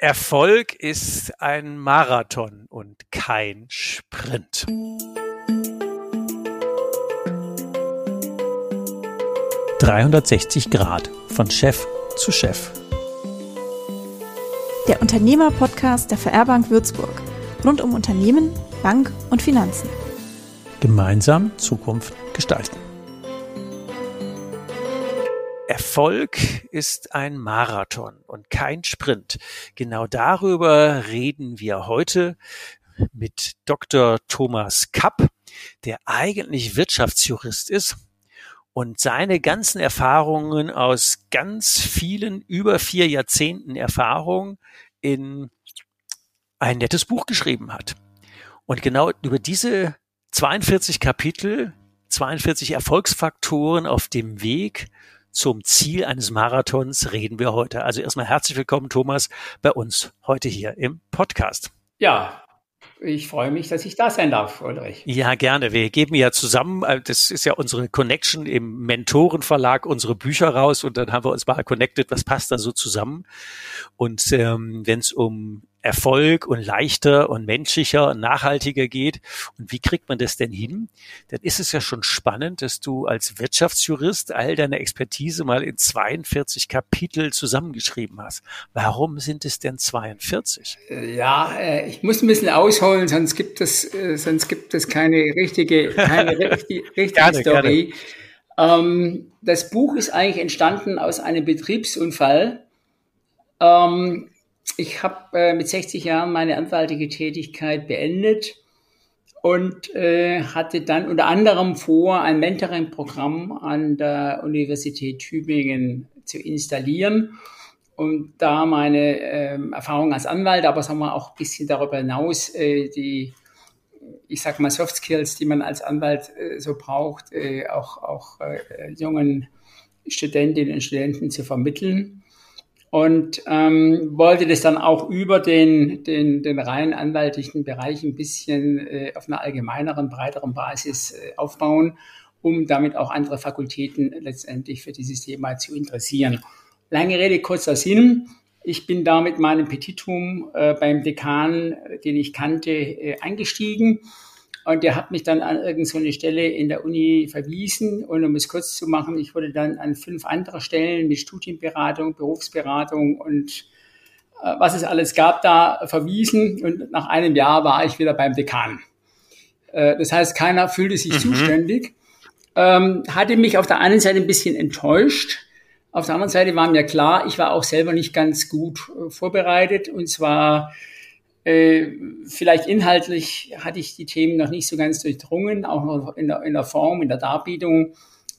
Erfolg ist ein Marathon und kein Sprint. »360 Grad von Chef zu Chef«. Der Unternehmer-Podcast der VR-Bank Würzburg. Rund um Unternehmen, Bank und Finanzen. Gemeinsam Zukunft gestalten. Erfolg ist ein Marathon und kein Sprint. Genau darüber reden wir heute mit Dr. Thomas Kapp, der eigentlich Wirtschaftsjurist ist und seine ganzen Erfahrungen aus ganz vielen über vier Jahrzehnten Erfahrung in ein nettes Buch geschrieben hat. Und genau über diese 42 Kapitel, 42 Erfolgsfaktoren auf dem Weg zum Ziel eines Marathons reden wir heute. Also erstmal herzlich willkommen, Thomas, bei uns heute hier im Podcast. Ja, ich freue mich, dass ich da sein darf, Ulrich. Ja, gerne. Wir geben ja zusammen, äh, das ist ja unsere Connection im Mentorenverlag, unsere Bücher raus und dann haben wir uns mal connected, was passt da so zusammen. Und ähm, wenn es um Erfolg und leichter und menschlicher und nachhaltiger geht. Und wie kriegt man das denn hin? Dann ist es ja schon spannend, dass du als Wirtschaftsjurist all deine Expertise mal in 42 Kapitel zusammengeschrieben hast. Warum sind es denn 42? Äh, ja, äh, ich muss ein bisschen ausholen, sonst gibt es, äh, sonst gibt es keine richtige, keine richtige, richtige gerne, Story. Gerne. Ähm, das Buch ist eigentlich entstanden aus einem Betriebsunfall. Ähm, ich habe äh, mit 60 Jahren meine anwaltige Tätigkeit beendet und äh, hatte dann unter anderem vor, ein Mentoring-Programm an der Universität Tübingen zu installieren und da meine äh, Erfahrung als Anwalt, aber sagen wir auch ein bisschen darüber hinaus äh, die, ich sag mal Soft Skills, die man als Anwalt äh, so braucht, äh, auch auch jungen Studentinnen und Studenten zu vermitteln und ähm, wollte das dann auch über den, den, den rein anwaltlichen Bereich ein bisschen äh, auf einer allgemeineren, breiteren Basis äh, aufbauen, um damit auch andere Fakultäten letztendlich für dieses Thema zu interessieren. Lange Rede, kurzer Sinn. Ich bin da mit meinem Petitum äh, beim Dekan, den ich kannte, äh, eingestiegen und der hat mich dann an irgendeine Stelle in der Uni verwiesen. Und um es kurz zu machen, ich wurde dann an fünf andere Stellen mit Studienberatung, Berufsberatung und äh, was es alles gab, da verwiesen. Und nach einem Jahr war ich wieder beim Dekan. Äh, das heißt, keiner fühlte sich mhm. zuständig. Ähm, hatte mich auf der einen Seite ein bisschen enttäuscht. Auf der anderen Seite war mir klar, ich war auch selber nicht ganz gut äh, vorbereitet. Und zwar vielleicht inhaltlich hatte ich die Themen noch nicht so ganz durchdrungen, auch noch in der, in der Form, in der Darbietung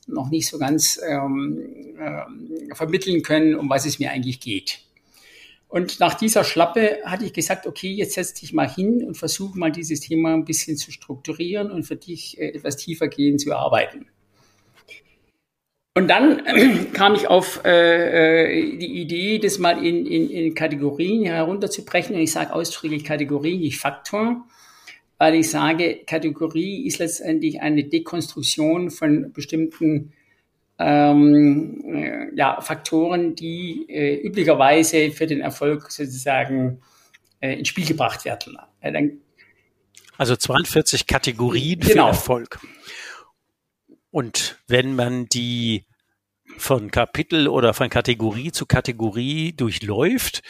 noch nicht so ganz ähm, äh, vermitteln können, um was es mir eigentlich geht. Und nach dieser Schlappe hatte ich gesagt, okay, jetzt setz dich mal hin und versuche mal dieses Thema ein bisschen zu strukturieren und für dich äh, etwas tiefer gehen zu arbeiten. Und dann kam ich auf äh, äh, die Idee, das mal in, in, in Kategorien herunterzubrechen. Und ich sage ausdrücklich Kategorie, nicht Faktor, weil ich sage, Kategorie ist letztendlich eine Dekonstruktion von bestimmten ähm, äh, ja, Faktoren, die äh, üblicherweise für den Erfolg sozusagen äh, ins Spiel gebracht werden. Dann, also 42 Kategorien genau. für Erfolg. Und wenn man die von Kapitel oder von Kategorie zu Kategorie durchläuft,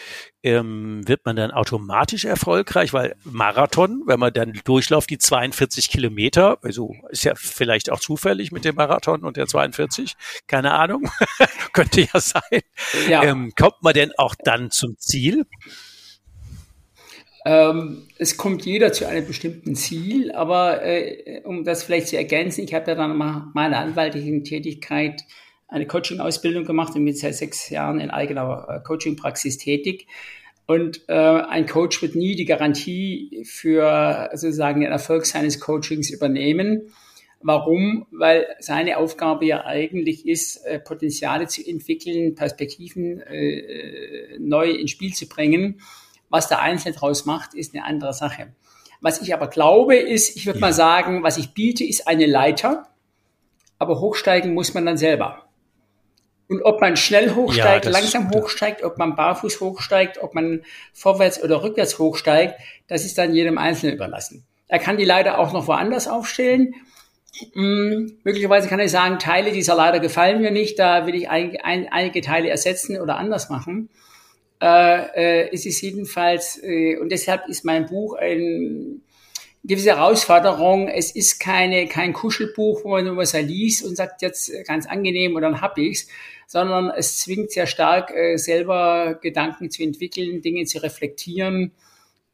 ähm, wird man dann automatisch erfolgreich, weil Marathon, wenn man dann durchläuft, die 42 Kilometer, also ist ja vielleicht auch zufällig mit dem Marathon und der 42, keine Ahnung, könnte ja sein, ja. Ähm, kommt man denn auch dann zum Ziel? Ähm, es kommt jeder zu einem bestimmten Ziel, aber äh, um das vielleicht zu ergänzen, ich habe ja dann mal meine anwaltlichen Tätigkeit eine Coaching-Ausbildung gemacht und bin seit sechs Jahren in eigener äh, Coaching-Praxis tätig. Und äh, ein Coach wird nie die Garantie für sozusagen den Erfolg seines Coachings übernehmen. Warum? Weil seine Aufgabe ja eigentlich ist, äh, Potenziale zu entwickeln, Perspektiven äh, neu ins Spiel zu bringen. Was der Einzelne daraus macht, ist eine andere Sache. Was ich aber glaube, ist, ich würde ja. mal sagen, was ich biete, ist eine Leiter, aber hochsteigen muss man dann selber. Und ob man schnell hochsteigt, ja, langsam hochsteigt, ob man barfuß hochsteigt, ob man vorwärts oder rückwärts hochsteigt, das ist dann jedem Einzelnen überlassen. Er kann die Leiter auch noch woanders aufstellen. Hm, möglicherweise kann er sagen, Teile dieser Leiter gefallen mir nicht, da will ich ein, ein, einige Teile ersetzen oder anders machen. Äh, äh, es ist jedenfalls, äh, und deshalb ist mein Buch ein gewisse Herausforderung. Es ist keine, kein Kuschelbuch, wo man nur was liest und sagt jetzt ganz angenehm und dann hab ich's, sondern es zwingt sehr stark, äh, selber Gedanken zu entwickeln, Dinge zu reflektieren,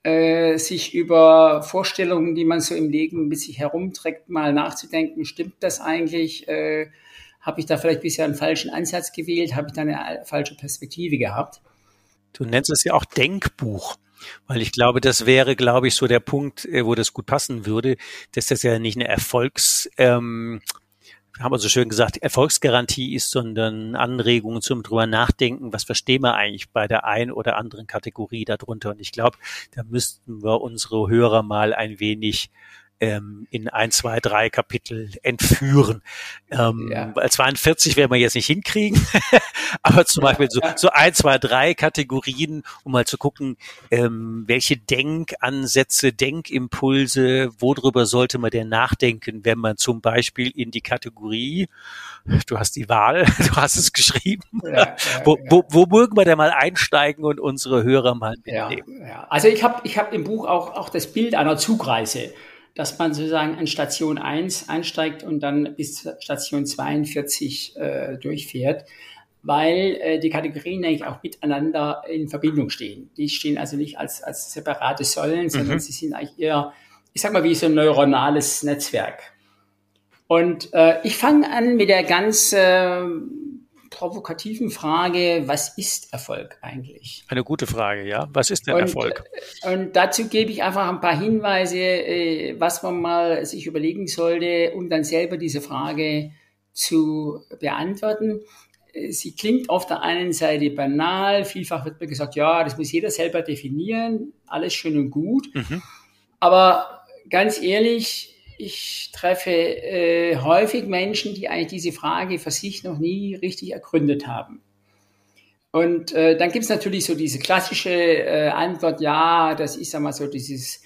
äh, sich über Vorstellungen, die man so im Leben mit sich herumträgt, mal nachzudenken, stimmt das eigentlich? Äh, habe ich da vielleicht bisher einen falschen Ansatz gewählt? Habe ich da eine falsche Perspektive gehabt? Du nennst es ja auch Denkbuch. Weil ich glaube, das wäre, glaube ich, so der Punkt, äh, wo das gut passen würde, dass das ja nicht eine Erfolgs, ähm, haben wir so schön gesagt, Erfolgsgarantie ist, sondern Anregungen zum drüber nachdenken, was verstehen wir eigentlich bei der ein oder anderen Kategorie darunter. Und ich glaube, da müssten wir unsere Hörer mal ein wenig ähm, in ein, zwei, drei Kapitel entführen. Ähm, ja. 42 werden wir jetzt nicht hinkriegen, aber zum ja, Beispiel so, ja. so ein, zwei, drei Kategorien, um mal zu gucken, ähm, welche Denkansätze, Denkimpulse, worüber sollte man denn nachdenken, wenn man zum Beispiel in die Kategorie, du hast die Wahl, du hast es geschrieben, wo, wo, wo mögen wir denn mal einsteigen und unsere Hörer mal mitnehmen? Also ich habe ich hab im Buch auch, auch das Bild einer Zugreise dass man sozusagen an Station 1 einsteigt und dann bis Station 42 äh, durchfährt, weil äh, die Kategorien eigentlich auch miteinander in Verbindung stehen. Die stehen also nicht als, als separate Säulen, sondern mhm. sie sind eigentlich eher, ich sag mal, wie so ein neuronales Netzwerk. Und äh, ich fange an mit der ganz äh, provokativen Frage, was ist Erfolg eigentlich? Eine gute Frage, ja. Was ist denn und, Erfolg? Äh, und dazu gebe ich einfach ein paar Hinweise, äh, was man mal sich überlegen sollte, um dann selber diese Frage zu beantworten. Äh, sie klingt auf der einen Seite banal, vielfach wird mir gesagt, ja, das muss jeder selber definieren, alles schön und gut. Mhm. Aber ganz ehrlich, ich treffe äh, häufig Menschen, die eigentlich diese Frage für sich noch nie richtig ergründet haben. Und äh, dann gibt es natürlich so diese klassische äh, Antwort, ja, das ist einmal so dieses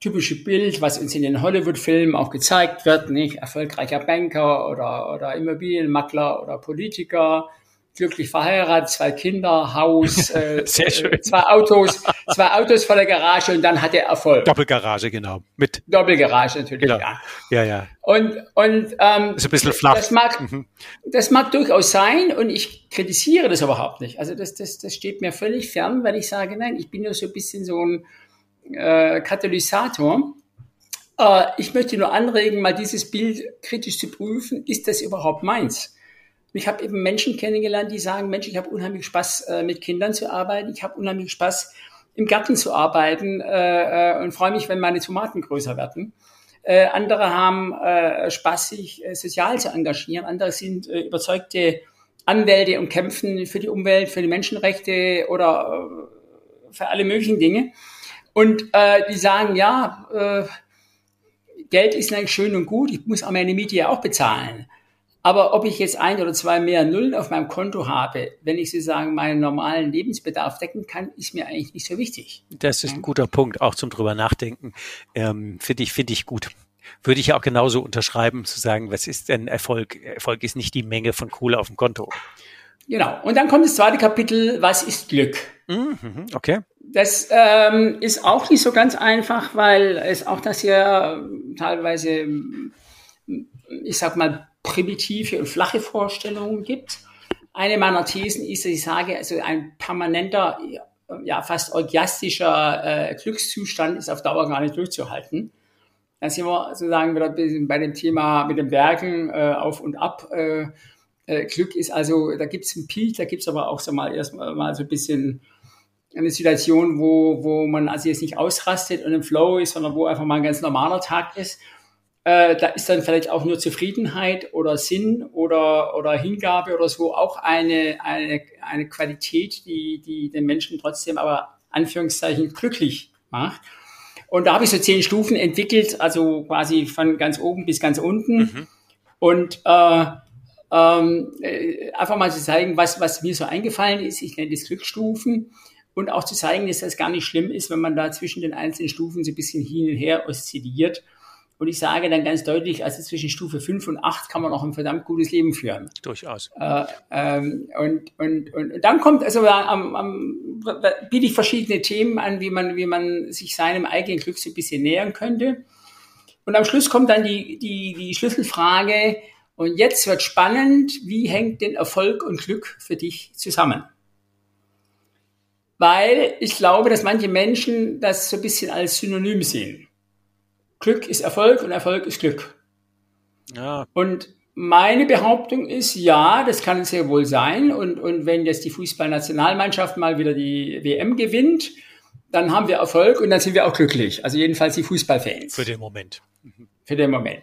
typische Bild, was uns in den Hollywood-Filmen auch gezeigt wird, nicht? Erfolgreicher Banker oder, oder Immobilienmakler oder Politiker, glücklich verheiratet, zwei Kinder, Haus, äh, äh, zwei Autos, zwei Autos vor der Garage und dann hat er Erfolg. Doppelgarage, genau. Mit Doppelgarage natürlich, genau. ja. Ja, ja. Und, und ähm, ist ein bisschen flach. Das mag, mhm. das mag durchaus sein und ich kritisiere das überhaupt nicht. Also das, das, das steht mir völlig fern, weil ich sage, nein, ich bin ja so ein bisschen so ein äh, Katalysator. Äh, ich möchte nur anregen, mal dieses Bild kritisch zu prüfen. Ist das überhaupt meins? Ich habe eben Menschen kennengelernt, die sagen, Mensch, ich habe unheimlich Spaß, äh, mit Kindern zu arbeiten. Ich habe unheimlich Spaß, im Garten zu arbeiten äh, äh, und freue mich, wenn meine Tomaten größer werden. Andere haben Spaß, sich sozial zu engagieren. Andere sind überzeugte Anwälte und kämpfen für die Umwelt, für die Menschenrechte oder für alle möglichen Dinge. Und die sagen, ja, Geld ist eigentlich schön und gut, ich muss aber meine Miete ja auch bezahlen. Aber ob ich jetzt ein oder zwei mehr Nullen auf meinem Konto habe, wenn ich sozusagen meinen normalen Lebensbedarf decken kann, ist mir eigentlich nicht so wichtig. Das ist ein guter Punkt, auch zum drüber nachdenken. Ähm, Finde ich, finde ich gut. Würde ich auch genauso unterschreiben, zu sagen, was ist denn Erfolg? Erfolg ist nicht die Menge von Kohle auf dem Konto. Genau. Und dann kommt das zweite Kapitel, was ist Glück? Mhm, okay. Das ähm, ist auch nicht so ganz einfach, weil es auch das hier teilweise, ich sag mal, primitive und flache Vorstellungen gibt. Eine meiner Thesen ist, dass ich sage, also ein permanenter, ja fast orgiastischer äh, Glückszustand ist auf Dauer gar nicht durchzuhalten. Da sind wir sozusagen wieder bei dem Thema mit dem Werken äh, auf und ab. Äh, äh, Glück ist also, da gibt es einen Peak, da gibt es aber auch so mal erstmal mal so ein bisschen eine Situation, wo, wo man also jetzt nicht ausrastet und im Flow ist, sondern wo einfach mal ein ganz normaler Tag ist. Äh, da ist dann vielleicht auch nur Zufriedenheit oder Sinn oder, oder Hingabe oder so auch eine, eine, eine Qualität, die, die den Menschen trotzdem aber Anführungszeichen glücklich macht. Und da habe ich so zehn Stufen entwickelt, also quasi von ganz oben bis ganz unten. Mhm. Und äh, ähm, äh, einfach mal zu zeigen, was, was mir so eingefallen ist. Ich nenne das Glücksstufen. Und auch zu zeigen, dass das gar nicht schlimm ist, wenn man da zwischen den einzelnen Stufen so ein bisschen hin und her oszilliert. Und ich sage dann ganz deutlich, also zwischen Stufe 5 und 8 kann man auch ein verdammt gutes Leben führen. Durchaus. Äh, ähm, und, und, und, und dann kommt, also am, am, biete ich verschiedene Themen an, wie man, wie man sich seinem eigenen Glück so ein bisschen nähern könnte. Und am Schluss kommt dann die, die, die Schlüsselfrage, und jetzt wird spannend, wie hängt denn Erfolg und Glück für dich zusammen? Weil ich glaube, dass manche Menschen das so ein bisschen als Synonym sehen. Glück ist Erfolg und Erfolg ist Glück. Ja. Und meine Behauptung ist, ja, das kann sehr wohl sein. Und, und wenn jetzt die Fußballnationalmannschaft mal wieder die WM gewinnt, dann haben wir Erfolg und dann sind wir auch glücklich. Also jedenfalls die Fußballfans. Für den Moment. Für den Moment.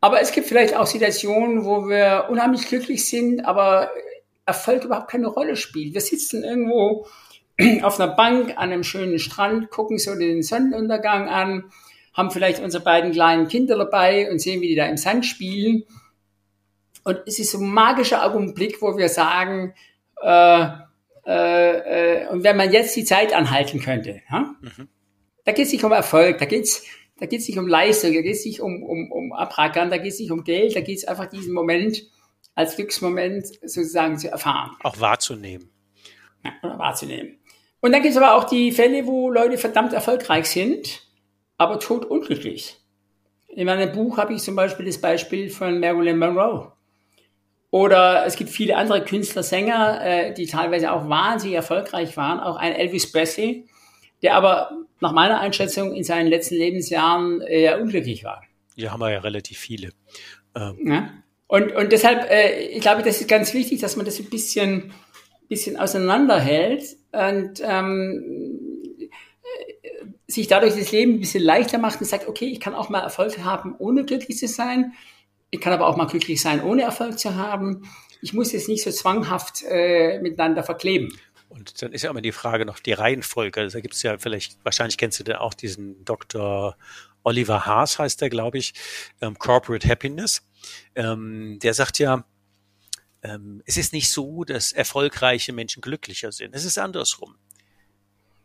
Aber es gibt vielleicht auch Situationen, wo wir unheimlich glücklich sind, aber Erfolg überhaupt keine Rolle spielt. Wir sitzen irgendwo auf einer Bank an einem schönen Strand, gucken so den Sonnenuntergang an, haben vielleicht unsere beiden kleinen Kinder dabei und sehen, wie die da im Sand spielen. Und es ist so ein magischer Augenblick, wo wir sagen, äh, äh, äh, und wenn man jetzt die Zeit anhalten könnte, ja? Mhm. da geht es nicht um Erfolg, da geht es da geht's nicht um Leistung, da geht es nicht um, um, um Abrackern, da geht es nicht um Geld, da geht es einfach diesen Moment als Glücksmoment sozusagen zu erfahren. Auch wahrzunehmen. Ja, wahrzunehmen. Und dann gibt es aber auch die Fälle, wo Leute verdammt erfolgreich sind, aber tot unglücklich. In meinem Buch habe ich zum Beispiel das Beispiel von Marilyn Monroe. Oder es gibt viele andere Künstler, Sänger, äh, die teilweise auch wahnsinnig erfolgreich waren. Auch ein Elvis Presley, der aber nach meiner Einschätzung in seinen letzten Lebensjahren eher unglücklich war. Ja, haben wir ja relativ viele. Ähm. Ja. Und, und deshalb, äh, ich glaube, das ist ganz wichtig, dass man das ein bisschen, bisschen auseinanderhält und ähm, sich dadurch das Leben ein bisschen leichter macht und sagt, okay, ich kann auch mal Erfolg haben, ohne glücklich zu sein. Ich kann aber auch mal glücklich sein, ohne Erfolg zu haben. Ich muss jetzt nicht so zwanghaft äh, miteinander verkleben. Und dann ist ja immer die Frage noch die Reihenfolge. Also da gibt es ja vielleicht, wahrscheinlich kennst du da auch diesen Dr. Oliver Haas, heißt der, glaube ich, ähm, Corporate Happiness. Ähm, der sagt ja, ähm, es ist nicht so, dass erfolgreiche Menschen glücklicher sind. Es ist andersrum.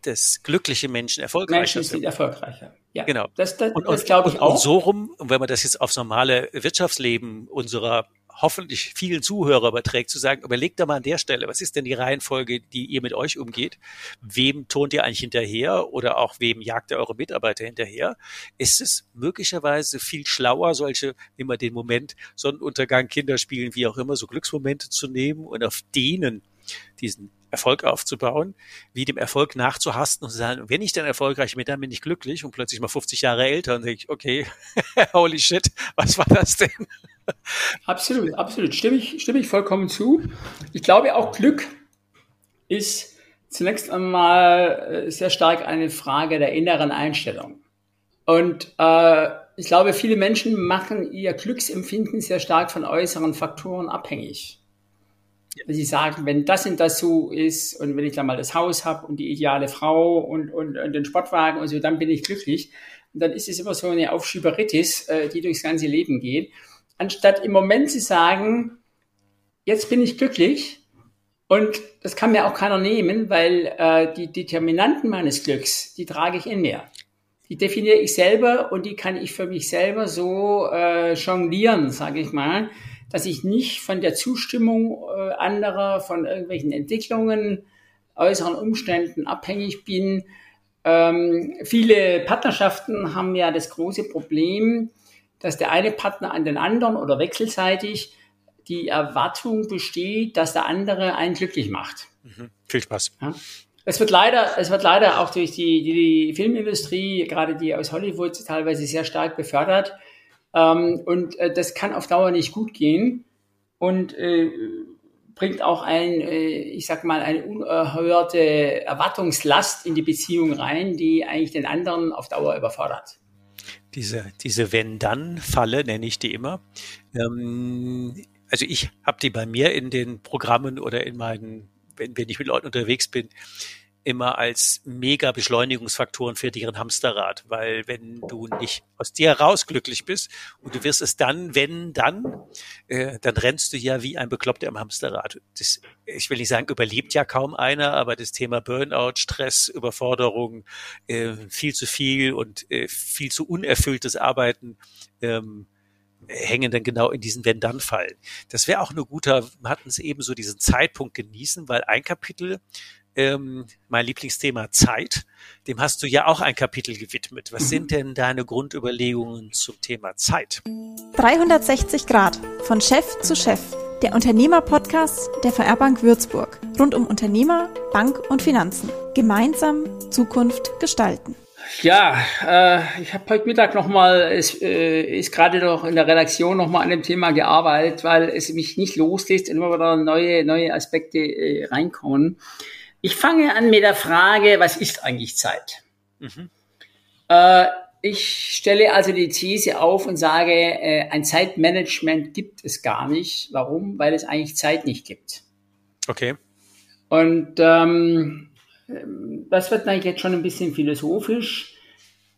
Dass glückliche Menschen erfolgreicher Menschen sind. erfolgreicher. Ja, genau. Das, das, und, das glaube ich auch. Und so rum, und wenn man das jetzt aufs normale Wirtschaftsleben unserer hoffentlich vielen Zuhörer überträgt, zu sagen, überlegt doch mal an der Stelle, was ist denn die Reihenfolge, die ihr mit euch umgeht? Wem turnt ihr eigentlich hinterher oder auch wem jagt ihr eure Mitarbeiter hinterher? Ist es möglicherweise viel schlauer, solche, immer den Moment, Sonnenuntergang, Kinderspielen, wie auch immer, so Glücksmomente zu nehmen und auf denen diesen Erfolg aufzubauen, wie dem Erfolg nachzuhasten und zu sagen, wenn ich dann erfolgreich bin, dann bin ich glücklich und plötzlich mal 50 Jahre älter und denke ich, okay, holy shit, was war das denn? Absolut, absolut. Stimme ich, stimme ich vollkommen zu. Ich glaube auch Glück ist zunächst einmal äh, sehr stark eine Frage der inneren Einstellung. Und äh, ich glaube, viele Menschen machen ihr Glücksempfinden sehr stark von äußeren Faktoren abhängig. Wenn sie sagen, wenn das und das so ist und wenn ich dann mal das Haus habe und die ideale Frau und, und, und den Sportwagen und so, dann bin ich glücklich. Und dann ist es immer so eine Aufschieberitis, äh, die durchs ganze Leben geht anstatt im Moment zu sagen, jetzt bin ich glücklich und das kann mir auch keiner nehmen, weil äh, die Determinanten meines Glücks, die trage ich in mir. Die definiere ich selber und die kann ich für mich selber so äh, jonglieren, sage ich mal, dass ich nicht von der Zustimmung äh, anderer, von irgendwelchen Entwicklungen, äußeren Umständen abhängig bin. Ähm, viele Partnerschaften haben ja das große Problem, dass der eine Partner an den anderen oder wechselseitig die Erwartung besteht, dass der andere einen glücklich macht. Mhm. Viel Spaß. Ja. Es wird leider, es wird leider auch durch die, die Filmindustrie, gerade die aus Hollywood, teilweise sehr stark befördert. Ähm, und äh, das kann auf Dauer nicht gut gehen und äh, bringt auch ein, äh, ich sag mal, eine unerhörte Erwartungslast in die Beziehung rein, die eigentlich den anderen auf Dauer überfordert diese, diese Wenn-Dann-Falle nenne ich die immer. Ähm, also ich habe die bei mir in den Programmen oder in meinen, wenn, wenn ich mit Leuten unterwegs bin, immer als mega Beschleunigungsfaktoren für deren Hamsterrad, weil wenn du nicht aus dir heraus glücklich bist und du wirst es dann, wenn dann, äh, dann rennst du ja wie ein Bekloppter im Hamsterrad. Das, ich will nicht sagen, überlebt ja kaum einer, aber das Thema Burnout, Stress, Überforderung, äh, viel zu viel und äh, viel zu unerfülltes Arbeiten ähm, hängen dann genau in diesen Wenn-Dann-Fallen. Das wäre auch eine gute, wir hatten es eben so diesen Zeitpunkt genießen, weil ein Kapitel ähm, mein Lieblingsthema Zeit. Dem hast du ja auch ein Kapitel gewidmet. Was sind denn deine Grundüberlegungen zum Thema Zeit? 360 Grad von Chef zu Chef. Der Unternehmer-Podcast der VR Bank Würzburg. Rund um Unternehmer, Bank und Finanzen. Gemeinsam Zukunft gestalten. Ja, äh, ich habe heute Mittag nochmal, es äh, ist gerade noch in der Redaktion nochmal an dem Thema gearbeitet, weil es mich nicht loslässt und immer wieder neue, neue Aspekte äh, reinkommen. Ich fange an mit der Frage, was ist eigentlich Zeit? Mhm. Äh, ich stelle also die These auf und sage, äh, ein Zeitmanagement gibt es gar nicht. Warum? Weil es eigentlich Zeit nicht gibt. Okay. Und ähm, das wird dann jetzt schon ein bisschen philosophisch.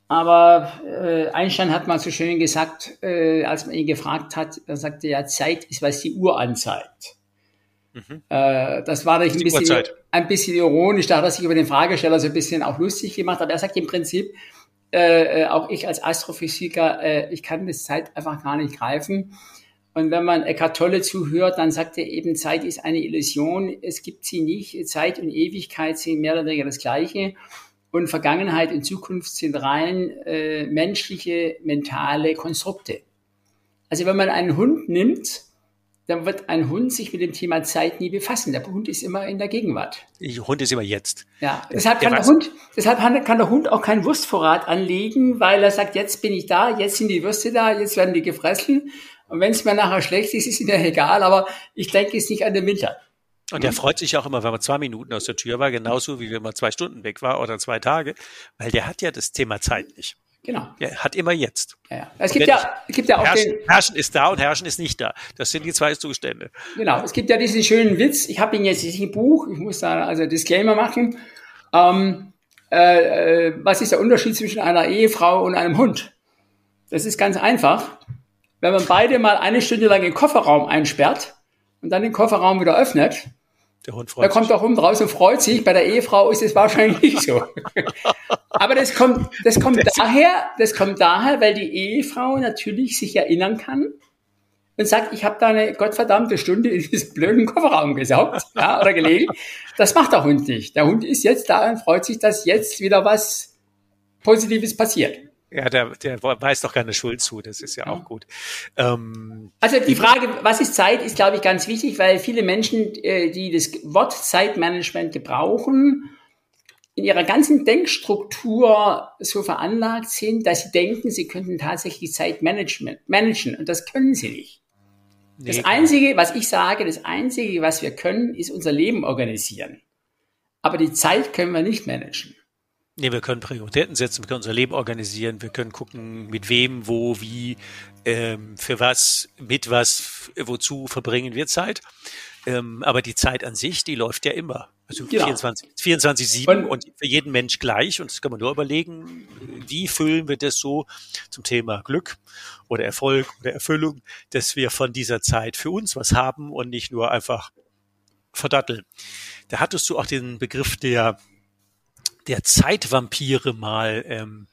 Aber äh, Einstein hat mal so schön gesagt, äh, als man ihn gefragt hat, er sagte ja, Zeit ist, was die Uhr anzeigt. Mhm. Äh, das war ein bisschen, ein bisschen ironisch, da hat er sich über den Fragesteller so ein bisschen auch lustig gemacht. Aber er sagt im Prinzip, äh, äh, auch ich als Astrophysiker, äh, ich kann das Zeit einfach gar nicht greifen. Und wenn man Eckhart Tolle zuhört, dann sagt er eben, Zeit ist eine Illusion, es gibt sie nicht. Zeit und Ewigkeit sind mehr oder weniger das Gleiche. Und Vergangenheit und Zukunft sind rein äh, menschliche, mentale Konstrukte. Also wenn man einen Hund nimmt dann wird ein Hund sich mit dem Thema Zeit nie befassen. Der Hund ist immer in der Gegenwart. Der Hund ist immer jetzt. Ja, deshalb kann, der Hund, deshalb kann der Hund auch keinen Wurstvorrat anlegen, weil er sagt, jetzt bin ich da, jetzt sind die Würste da, jetzt werden die gefressen. Und wenn es mir nachher schlecht ist, ist es mir egal, aber ich denke es nicht an den Winter. Und er freut sich auch immer, wenn man zwei Minuten aus der Tür war, genauso wie wenn man zwei Stunden weg war oder zwei Tage, weil der hat ja das Thema Zeit nicht. Genau. Er hat immer jetzt. Ja, ja. Es gibt ja, es gibt ja auch herrschen, den, herrschen ist da und herrschen ist nicht da. Das sind die zwei Zustände. Genau. Es gibt ja diesen schönen Witz. Ich habe ihn jetzt nicht im Buch. Ich muss da also Disclaimer machen. Ähm, äh, äh, was ist der Unterschied zwischen einer Ehefrau und einem Hund? Das ist ganz einfach. Wenn man beide mal eine Stunde lang den Kofferraum einsperrt und dann den Kofferraum wieder öffnet, der Hund freut da kommt der Hund raus und freut sich. Bei der Ehefrau ist es wahrscheinlich nicht so. Aber das kommt, das kommt das daher, das kommt daher, weil die Ehefrau natürlich sich erinnern kann und sagt, ich habe da eine gottverdammte Stunde in diesem blöden Kofferraum gesaugt ja, oder gelegen. Das macht der Hund nicht. Der Hund ist jetzt da und freut sich, dass jetzt wieder was Positives passiert. Ja, der, der weiß doch keine Schuld zu, das ist ja auch gut. Ähm, also die Frage, was ist Zeit, ist, glaube ich, ganz wichtig, weil viele Menschen, äh, die das Wort Zeitmanagement gebrauchen, in ihrer ganzen Denkstruktur so veranlagt sind, dass sie denken, sie könnten tatsächlich Zeitmanagement managen und das können sie nicht. Nee, das Einzige, was ich sage, das Einzige, was wir können, ist unser Leben organisieren. Aber die Zeit können wir nicht managen. Nee, wir können Prioritäten setzen, wir können unser Leben organisieren, wir können gucken, mit wem, wo, wie, ähm, für was, mit was, wozu verbringen wir Zeit. Ähm, aber die Zeit an sich, die läuft ja immer. Also genau. 24, 24 7 und für jeden Mensch gleich. Und das kann man nur überlegen, wie füllen wir das so zum Thema Glück oder Erfolg oder Erfüllung, dass wir von dieser Zeit für uns was haben und nicht nur einfach verdatteln. Da hattest du auch den Begriff der der Zeitvampire mal ähm,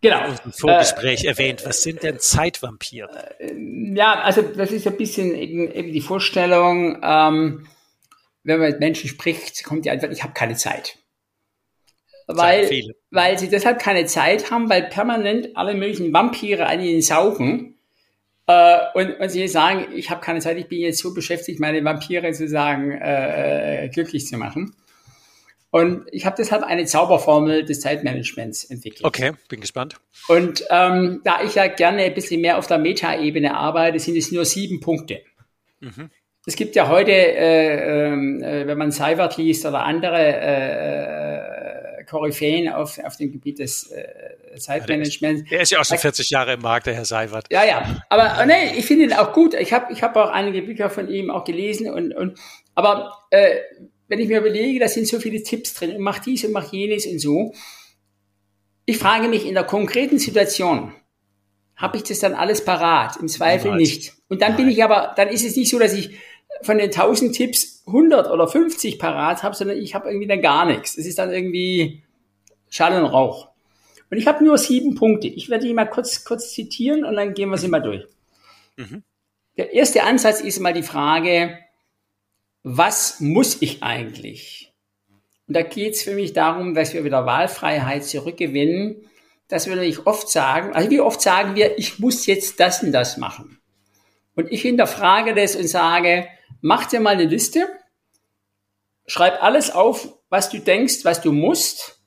genau. im Vorgespräch äh, erwähnt. Was sind denn Zeitvampire? Äh, ja, also das ist ein bisschen eben, eben die Vorstellung, ähm, wenn man mit Menschen spricht, kommt die Antwort, ich habe keine Zeit. Weil, weil sie deshalb keine Zeit haben, weil permanent alle möglichen Vampire an ihnen saugen. Äh, und, und sie sagen, ich habe keine Zeit, ich bin jetzt so beschäftigt, meine Vampire sozusagen äh, glücklich zu machen. Und ich habe deshalb eine Zauberformel des Zeitmanagements entwickelt. Okay, bin gespannt. Und ähm, da ich ja gerne ein bisschen mehr auf der Meta-Ebene arbeite, sind es nur sieben Punkte. Mhm. Es gibt ja heute, äh, ähm, äh, wenn man Seibert liest oder andere äh, äh, Koryphäen auf, auf dem Gebiet des äh, Zeitmanagements. Der, ist, ja auch schon 40 Jahre im Markt, der Herr Seibert. Ja, ja. Aber äh, nee, ich finde ihn auch gut. Ich habe ich hab auch einige Bücher von ihm auch gelesen und, und aber äh, wenn ich mir überlege, da sind so viele Tipps drin und mach dies und mach jenes und so. Ich frage mich in der konkreten Situation, habe ich das dann alles parat? Im Zweifel Nein. nicht. Und dann bin ich aber, dann ist es nicht so, dass ich von den 1000 Tipps 100 oder 50 parat habe, sondern ich habe irgendwie dann gar nichts. Das ist dann irgendwie Schall und Rauch. Und ich habe nur sieben Punkte. Ich werde die mal kurz, kurz zitieren und dann gehen wir sie mal durch. Mhm. Der erste Ansatz ist mal die Frage, was muss ich eigentlich? Und da geht es für mich darum, dass wir wieder Wahlfreiheit zurückgewinnen, dass wir nicht oft sagen, also wie oft sagen wir, ich muss jetzt das und das machen. Und ich hinterfrage das und sage, mach dir mal eine Liste, schreib alles auf, was du denkst, was du musst,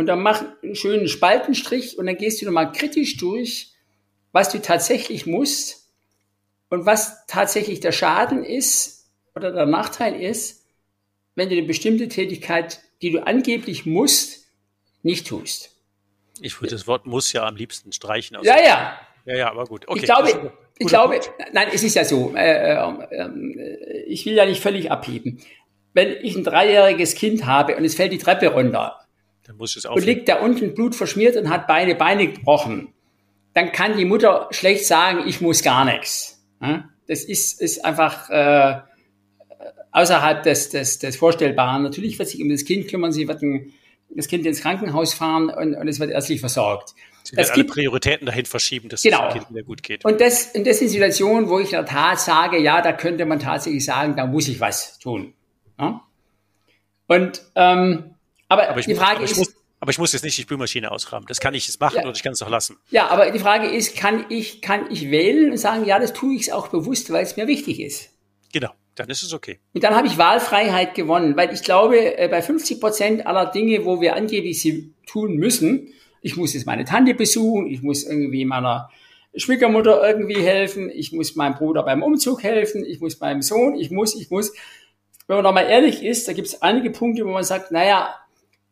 und dann mach einen schönen Spaltenstrich und dann gehst du nochmal kritisch durch, was du tatsächlich musst und was tatsächlich der Schaden ist oder der Nachteil ist, wenn du eine bestimmte Tätigkeit, die du angeblich musst, nicht tust. Ich würde das Wort muss ja am liebsten streichen. ja, ja. Ja, ja, aber gut. Okay. Ich glaube, ich glaube, nein, es ist ja so. Äh, äh, äh, ich will ja nicht völlig abheben. Wenn ich ein dreijähriges Kind habe und es fällt die Treppe runter, dann muss es und liegt da unten Blut verschmiert und hat beide Beine gebrochen, dann kann die Mutter schlecht sagen, ich muss gar nichts. Das ist, ist einfach äh, außerhalb des, des, des Vorstellbaren. Natürlich wird sich um das Kind kümmern, sie wird ein, das Kind ins Krankenhaus fahren und, und es wird ärztlich versorgt. Sie werden alle Prioritäten dahin verschieben, dass genau. es dem Kind wieder gut geht. Und das, und das sind Situationen, wo ich in der Tat sage, ja, da könnte man tatsächlich sagen, da muss ich was tun. Ja? Und ähm, aber, aber die Frage muss, ist, muss, aber ich muss jetzt nicht die Spülmaschine ausrahmen. Das kann ich jetzt machen ja, und ich kann es auch lassen. Ja, aber die Frage ist, kann ich, kann ich wählen und sagen, ja, das tue ich auch bewusst, weil es mir wichtig ist. Genau, dann ist es okay. Und dann habe ich Wahlfreiheit gewonnen, weil ich glaube, äh, bei 50 Prozent aller Dinge, wo wir angeblich sie tun müssen, ich muss jetzt meine Tante besuchen, ich muss irgendwie meiner Schwiegermutter irgendwie helfen, ich muss meinem Bruder beim Umzug helfen, ich muss meinem Sohn, ich muss, ich muss. Wenn man da mal ehrlich ist, da gibt es einige Punkte, wo man sagt, naja,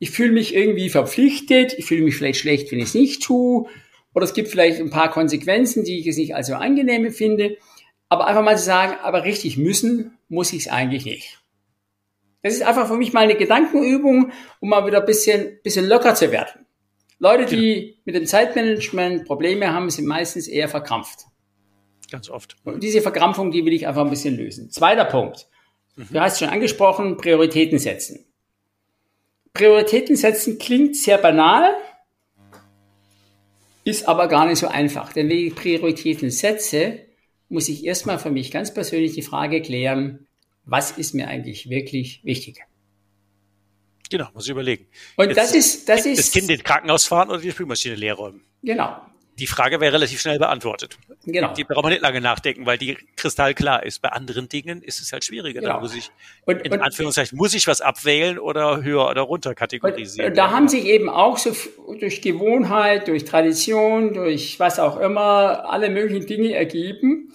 ich fühle mich irgendwie verpflichtet, ich fühle mich vielleicht schlecht, wenn ich es nicht tue, oder es gibt vielleicht ein paar Konsequenzen, die ich jetzt nicht so angenehm finde. Aber einfach mal zu sagen, aber richtig müssen muss ich es eigentlich nicht. Das ist einfach für mich mal eine Gedankenübung, um mal wieder ein bisschen, bisschen locker zu werden. Leute, die mit dem Zeitmanagement Probleme haben, sind meistens eher verkrampft. Ganz oft. Und diese Verkrampfung, die will ich einfach ein bisschen lösen. Zweiter Punkt. Mhm. Du hast schon angesprochen, Prioritäten setzen. Prioritäten setzen klingt sehr banal, ist aber gar nicht so einfach. Denn wenn ich Prioritäten setze, muss ich erstmal für mich ganz persönlich die Frage klären, was ist mir eigentlich wirklich wichtig? Genau, muss ich überlegen. Und Jetzt das ist, das ist. Das Kind in Krankenhaus fahren oder die Spülmaschine leer räumen. Genau. Die Frage wäre relativ schnell beantwortet. Genau. Die braucht man nicht lange nachdenken, weil die kristallklar ist. Bei anderen Dingen ist es halt schwieriger. Genau. Da muss ich, und, in und, Anführungszeichen, muss ich was abwählen oder höher oder runter kategorisieren. Und, da haben sich eben auch so durch Gewohnheit, durch Tradition, durch was auch immer, alle möglichen Dinge ergeben,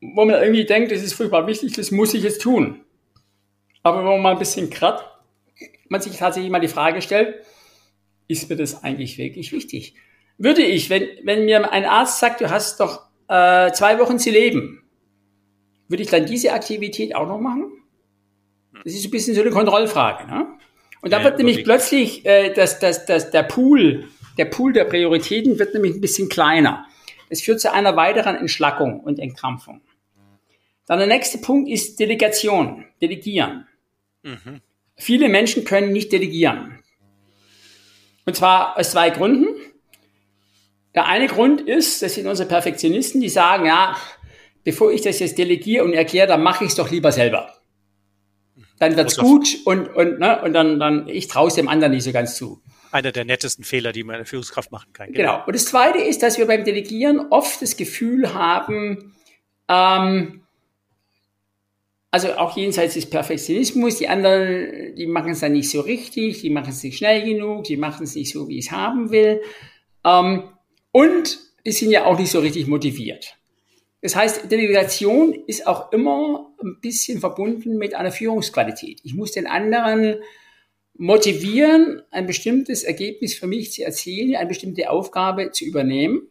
wo man irgendwie denkt, das ist furchtbar wichtig, das muss ich jetzt tun. Aber wenn man mal ein bisschen kratzt, man sich tatsächlich mal die Frage stellt, ist mir das eigentlich wirklich wichtig? Würde ich, wenn, wenn mir ein Arzt sagt, du hast doch äh, zwei Wochen zu leben, würde ich dann diese Aktivität auch noch machen? Das ist ein bisschen so eine Kontrollfrage. Ne? Und da ja, wird nämlich plötzlich äh, das, das, das, der Pool, der Pool der Prioritäten wird nämlich ein bisschen kleiner. Das führt zu einer weiteren Entschlackung und Entkrampfung. Dann der nächste Punkt ist Delegation, Delegieren. Mhm. Viele Menschen können nicht delegieren. Und zwar aus zwei Gründen. Der eine Grund ist, das sind unsere Perfektionisten, die sagen, ja, bevor ich das jetzt delegiere und erkläre, dann mache ich es doch lieber selber. Dann wird's gut und, und, ne, und dann, dann ich traue es dem anderen nicht so ganz zu. Einer der nettesten Fehler, die man eine Führungskraft machen kann. Genau. genau. Und das Zweite ist, dass wir beim Delegieren oft das Gefühl haben, ähm, also auch jenseits des Perfektionismus, die anderen, die machen es dann nicht so richtig, die machen es nicht schnell genug, die machen es nicht so, wie ich es haben will. Ähm, und die sind ja auch nicht so richtig motiviert. Das heißt, Delegation ist auch immer ein bisschen verbunden mit einer Führungsqualität. Ich muss den anderen motivieren, ein bestimmtes Ergebnis für mich zu erzielen, eine bestimmte Aufgabe zu übernehmen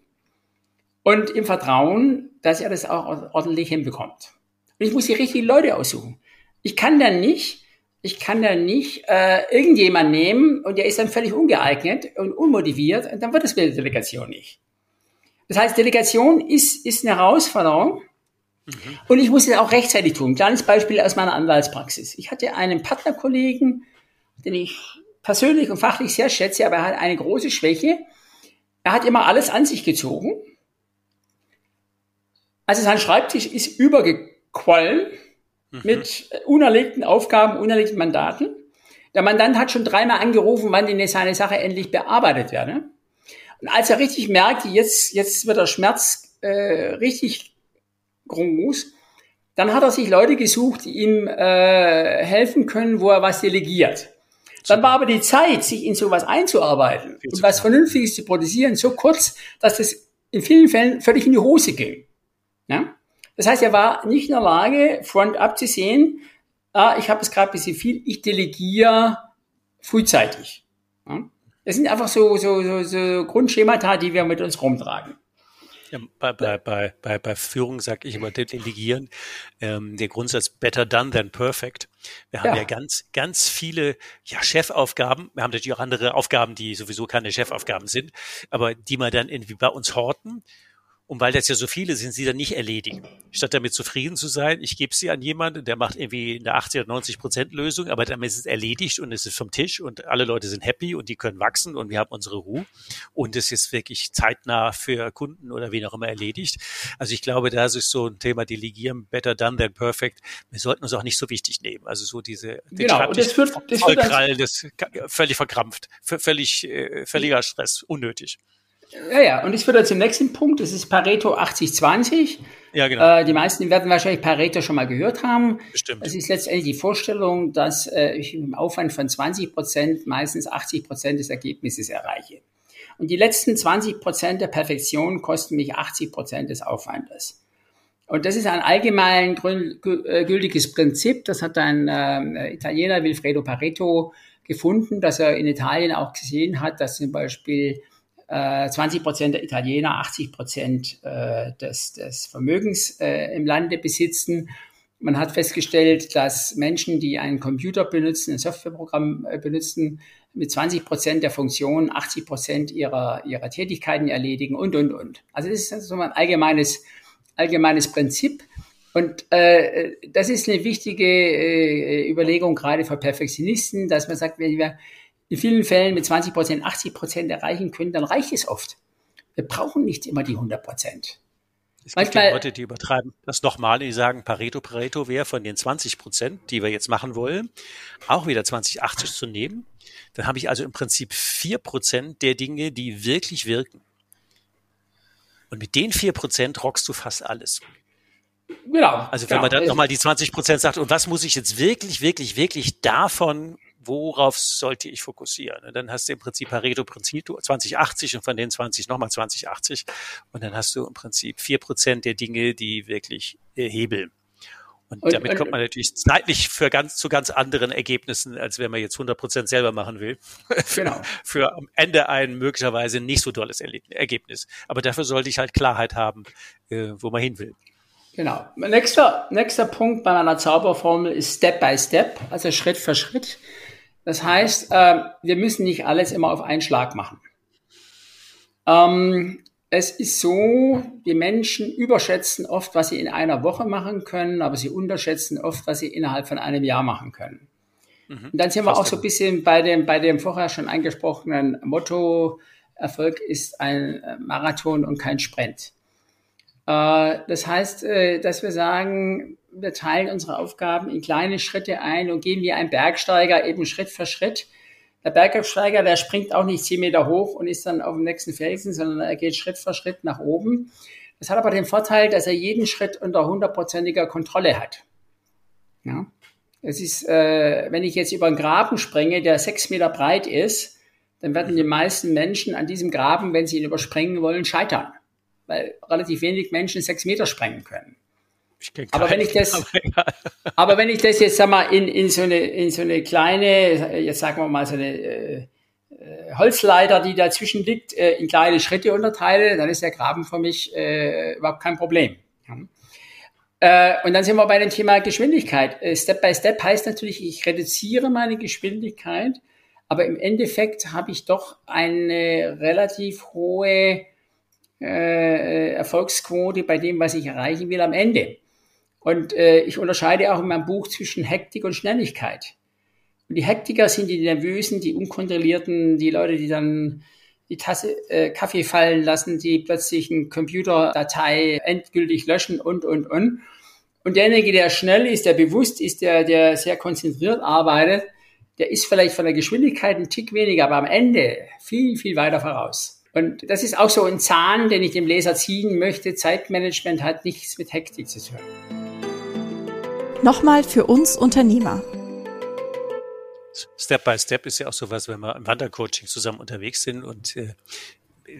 und im Vertrauen, dass er das auch ordentlich hinbekommt. Und ich muss die richtigen Leute aussuchen. ich kann dann nicht, ich kann dann nicht äh, irgendjemand nehmen und der ist dann völlig ungeeignet und unmotiviert und dann wird es mit der Delegation nicht. Das heißt, Delegation ist, ist eine Herausforderung. Mhm. Und ich muss es auch rechtzeitig tun. Kleines Beispiel aus meiner Anwaltspraxis. Ich hatte einen Partnerkollegen, den ich persönlich und fachlich sehr schätze, aber er hat eine große Schwäche. Er hat immer alles an sich gezogen. Also sein Schreibtisch ist übergequollen mhm. mit unerlegten Aufgaben, unerlegten Mandaten. Der Mandant hat schon dreimal angerufen, wann denn seine Sache endlich bearbeitet werde. Und als er richtig merkte, jetzt, jetzt wird der Schmerz äh, richtig groß, dann hat er sich Leute gesucht, die ihm äh, helfen können, wo er was delegiert. Dann war aber die Zeit, sich in sowas einzuarbeiten und was Vernünftiges zu produzieren, so kurz, dass das in vielen Fällen völlig in die Hose ging. Ja? Das heißt, er war nicht in der Lage, front up zu sehen, ah, ich habe es gerade ein bisschen viel, ich delegiere frühzeitig. Das sind einfach so, so, so, so Grundschemata, die wir mit uns rumtragen. Ja, bei, bei, bei, bei, bei Führung sage ich immer delegieren, ähm, der Grundsatz better done than perfect. Wir haben ja. ja ganz, ganz viele ja, Chefaufgaben. Wir haben natürlich auch andere Aufgaben, die sowieso keine Chefaufgaben sind, aber die man dann irgendwie bei uns horten und weil das ja so viele sind, sie dann nicht erledigen. Statt damit zufrieden zu sein, ich gebe sie an jemanden, der macht irgendwie eine 80 oder 90 Prozent Lösung, aber damit ist es erledigt und es ist vom Tisch und alle Leute sind happy und die können wachsen und wir haben unsere Ruhe und es ist wirklich zeitnah für Kunden oder wen auch immer erledigt. Also ich glaube, das ist so ein Thema Delegieren, better done than perfect. Wir sollten uns auch nicht so wichtig nehmen. Also so diese genau, und das wird, das wird das völlig verkrampft, völlig, äh, völliger Stress, unnötig. Ja, ja, und ich führe zum nächsten Punkt. Das ist Pareto 80-20. Ja, genau. Äh, die meisten werden wahrscheinlich Pareto schon mal gehört haben. Bestimmt. Es ist letztendlich die Vorstellung, dass äh, ich im Aufwand von 20 Prozent meistens 80 Prozent des Ergebnisses erreiche. Und die letzten 20 Prozent der Perfektion kosten mich 80 Prozent des Aufwandes. Und das ist ein allgemein äh, gültiges Prinzip. Das hat ein äh, Italiener, Wilfredo Pareto, gefunden, dass er in Italien auch gesehen hat, dass zum Beispiel 20 äh, Prozent der Italiener 80 Prozent äh, des, des Vermögens äh, im Lande besitzen. Man hat festgestellt, dass Menschen, die einen Computer benutzen, ein Softwareprogramm benutzen, mit 20 Prozent der Funktionen 80 Prozent ihrer, ihrer Tätigkeiten erledigen und, und, und. Also das ist so ein allgemeines, allgemeines Prinzip. Und äh, das ist eine wichtige äh, Überlegung gerade für Perfektionisten, dass man sagt, wenn wir in vielen Fällen mit 20 Prozent, 80 Prozent erreichen können, dann reicht es oft. Wir brauchen nicht immer die 100 Prozent. Es gibt Manchmal, ja Leute, die übertreiben das nochmal, die sagen, Pareto, Pareto wäre von den 20 Prozent, die wir jetzt machen wollen, auch wieder 20, 80 zu nehmen. Dann habe ich also im Prinzip vier Prozent der Dinge, die wirklich wirken. Und mit den vier Prozent rockst du fast alles. Genau. Also wenn genau. man dann nochmal die 20 Prozent sagt, und was muss ich jetzt wirklich, wirklich, wirklich davon worauf sollte ich fokussieren? Und dann hast du im Prinzip Pareto-Prinzip 2080 und von den 20 nochmal 2080 und dann hast du im Prinzip vier Prozent der Dinge, die wirklich äh, hebeln. Und, und damit und, kommt man natürlich zeitlich für ganz, zu ganz anderen Ergebnissen, als wenn man jetzt 100 Prozent selber machen will. Genau. für am Ende ein möglicherweise nicht so tolles Ergebnis. Aber dafür sollte ich halt Klarheit haben, äh, wo man hin will. Genau. Nächster, nächster Punkt bei meiner Zauberformel ist Step by Step, also Schritt für Schritt. Das heißt, äh, wir müssen nicht alles immer auf einen Schlag machen. Ähm, es ist so, die Menschen überschätzen oft, was sie in einer Woche machen können, aber sie unterschätzen oft, was sie innerhalb von einem Jahr machen können. Mhm. Und dann sind wir auch so ein bisschen bei dem, bei dem vorher schon angesprochenen Motto, Erfolg ist ein äh, Marathon und kein Sprint. Äh, das heißt, äh, dass wir sagen, wir teilen unsere Aufgaben in kleine Schritte ein und gehen wie ein Bergsteiger eben Schritt für Schritt. Der Bergsteiger, der springt auch nicht zehn Meter hoch und ist dann auf dem nächsten Felsen, sondern er geht Schritt für Schritt nach oben. Das hat aber den Vorteil, dass er jeden Schritt unter hundertprozentiger Kontrolle hat. Ja. Es ist, äh, wenn ich jetzt über einen Graben springe, der sechs Meter breit ist, dann werden die meisten Menschen an diesem Graben, wenn sie ihn überspringen wollen, scheitern, weil relativ wenig Menschen sechs Meter sprengen können aber wenn ich das, aber wenn ich das jetzt sag mal in, in so eine in so eine kleine, jetzt sagen wir mal so eine äh, äh, Holzleiter, die dazwischen liegt, äh, in kleine Schritte unterteile, dann ist der Graben für mich äh, überhaupt kein Problem. Ja. Äh, und dann sind wir bei dem Thema Geschwindigkeit. Äh, Step by Step heißt natürlich, ich reduziere meine Geschwindigkeit, aber im Endeffekt habe ich doch eine relativ hohe äh, Erfolgsquote bei dem, was ich erreichen will am Ende. Und äh, ich unterscheide auch in meinem Buch zwischen Hektik und Schnelligkeit. Und die Hektiker sind die Nervösen, die Unkontrollierten, die Leute, die dann die Tasse äh, Kaffee fallen lassen, die plötzlich eine Computerdatei endgültig löschen und, und, und. Und derjenige, der schnell ist, der bewusst ist, der, der sehr konzentriert arbeitet, der ist vielleicht von der Geschwindigkeit ein Tick weniger, aber am Ende viel, viel weiter voraus. Und das ist auch so ein Zahn, den ich dem Leser ziehen möchte. Zeitmanagement hat nichts mit Hektik zu tun. Nochmal für uns Unternehmer. Step by Step ist ja auch sowas, wenn wir im Wandercoaching zusammen unterwegs sind und äh,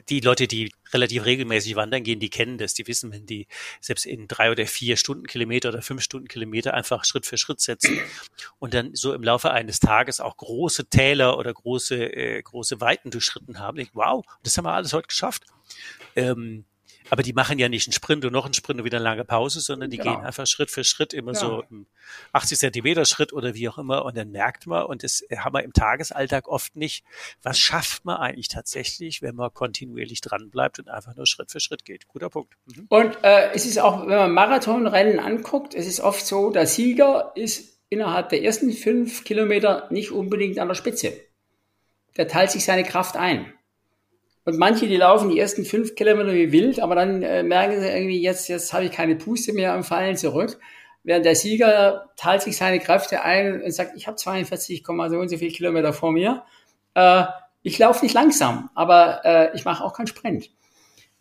die Leute, die relativ regelmäßig wandern gehen, die kennen das, die wissen, wenn die selbst in drei oder vier Stundenkilometer oder fünf Stundenkilometer einfach Schritt für Schritt setzen und dann so im Laufe eines Tages auch große Täler oder große, äh, große Weiten durchschritten haben. Ich, wow, das haben wir alles heute geschafft. Ähm, aber die machen ja nicht einen Sprint und noch einen Sprint und wieder eine lange Pause, sondern die genau. gehen einfach Schritt für Schritt immer ja. so 80 Zentimeter Schritt oder wie auch immer. Und dann merkt man, und das haben wir im Tagesalltag oft nicht, was schafft man eigentlich tatsächlich, wenn man kontinuierlich dran bleibt und einfach nur Schritt für Schritt geht. Guter Punkt. Mhm. Und äh, es ist auch, wenn man Marathonrennen anguckt, es ist oft so, der Sieger ist innerhalb der ersten fünf Kilometer nicht unbedingt an der Spitze. Der teilt sich seine Kraft ein. Und manche, die laufen die ersten fünf Kilometer wie wild, aber dann äh, merken sie irgendwie, jetzt, jetzt habe ich keine Puste mehr am Fallen zurück. Während der Sieger teilt sich seine Kräfte ein und sagt, ich habe 42, so und so viele Kilometer vor mir. Äh, ich laufe nicht langsam, aber äh, ich mache auch keinen Sprint.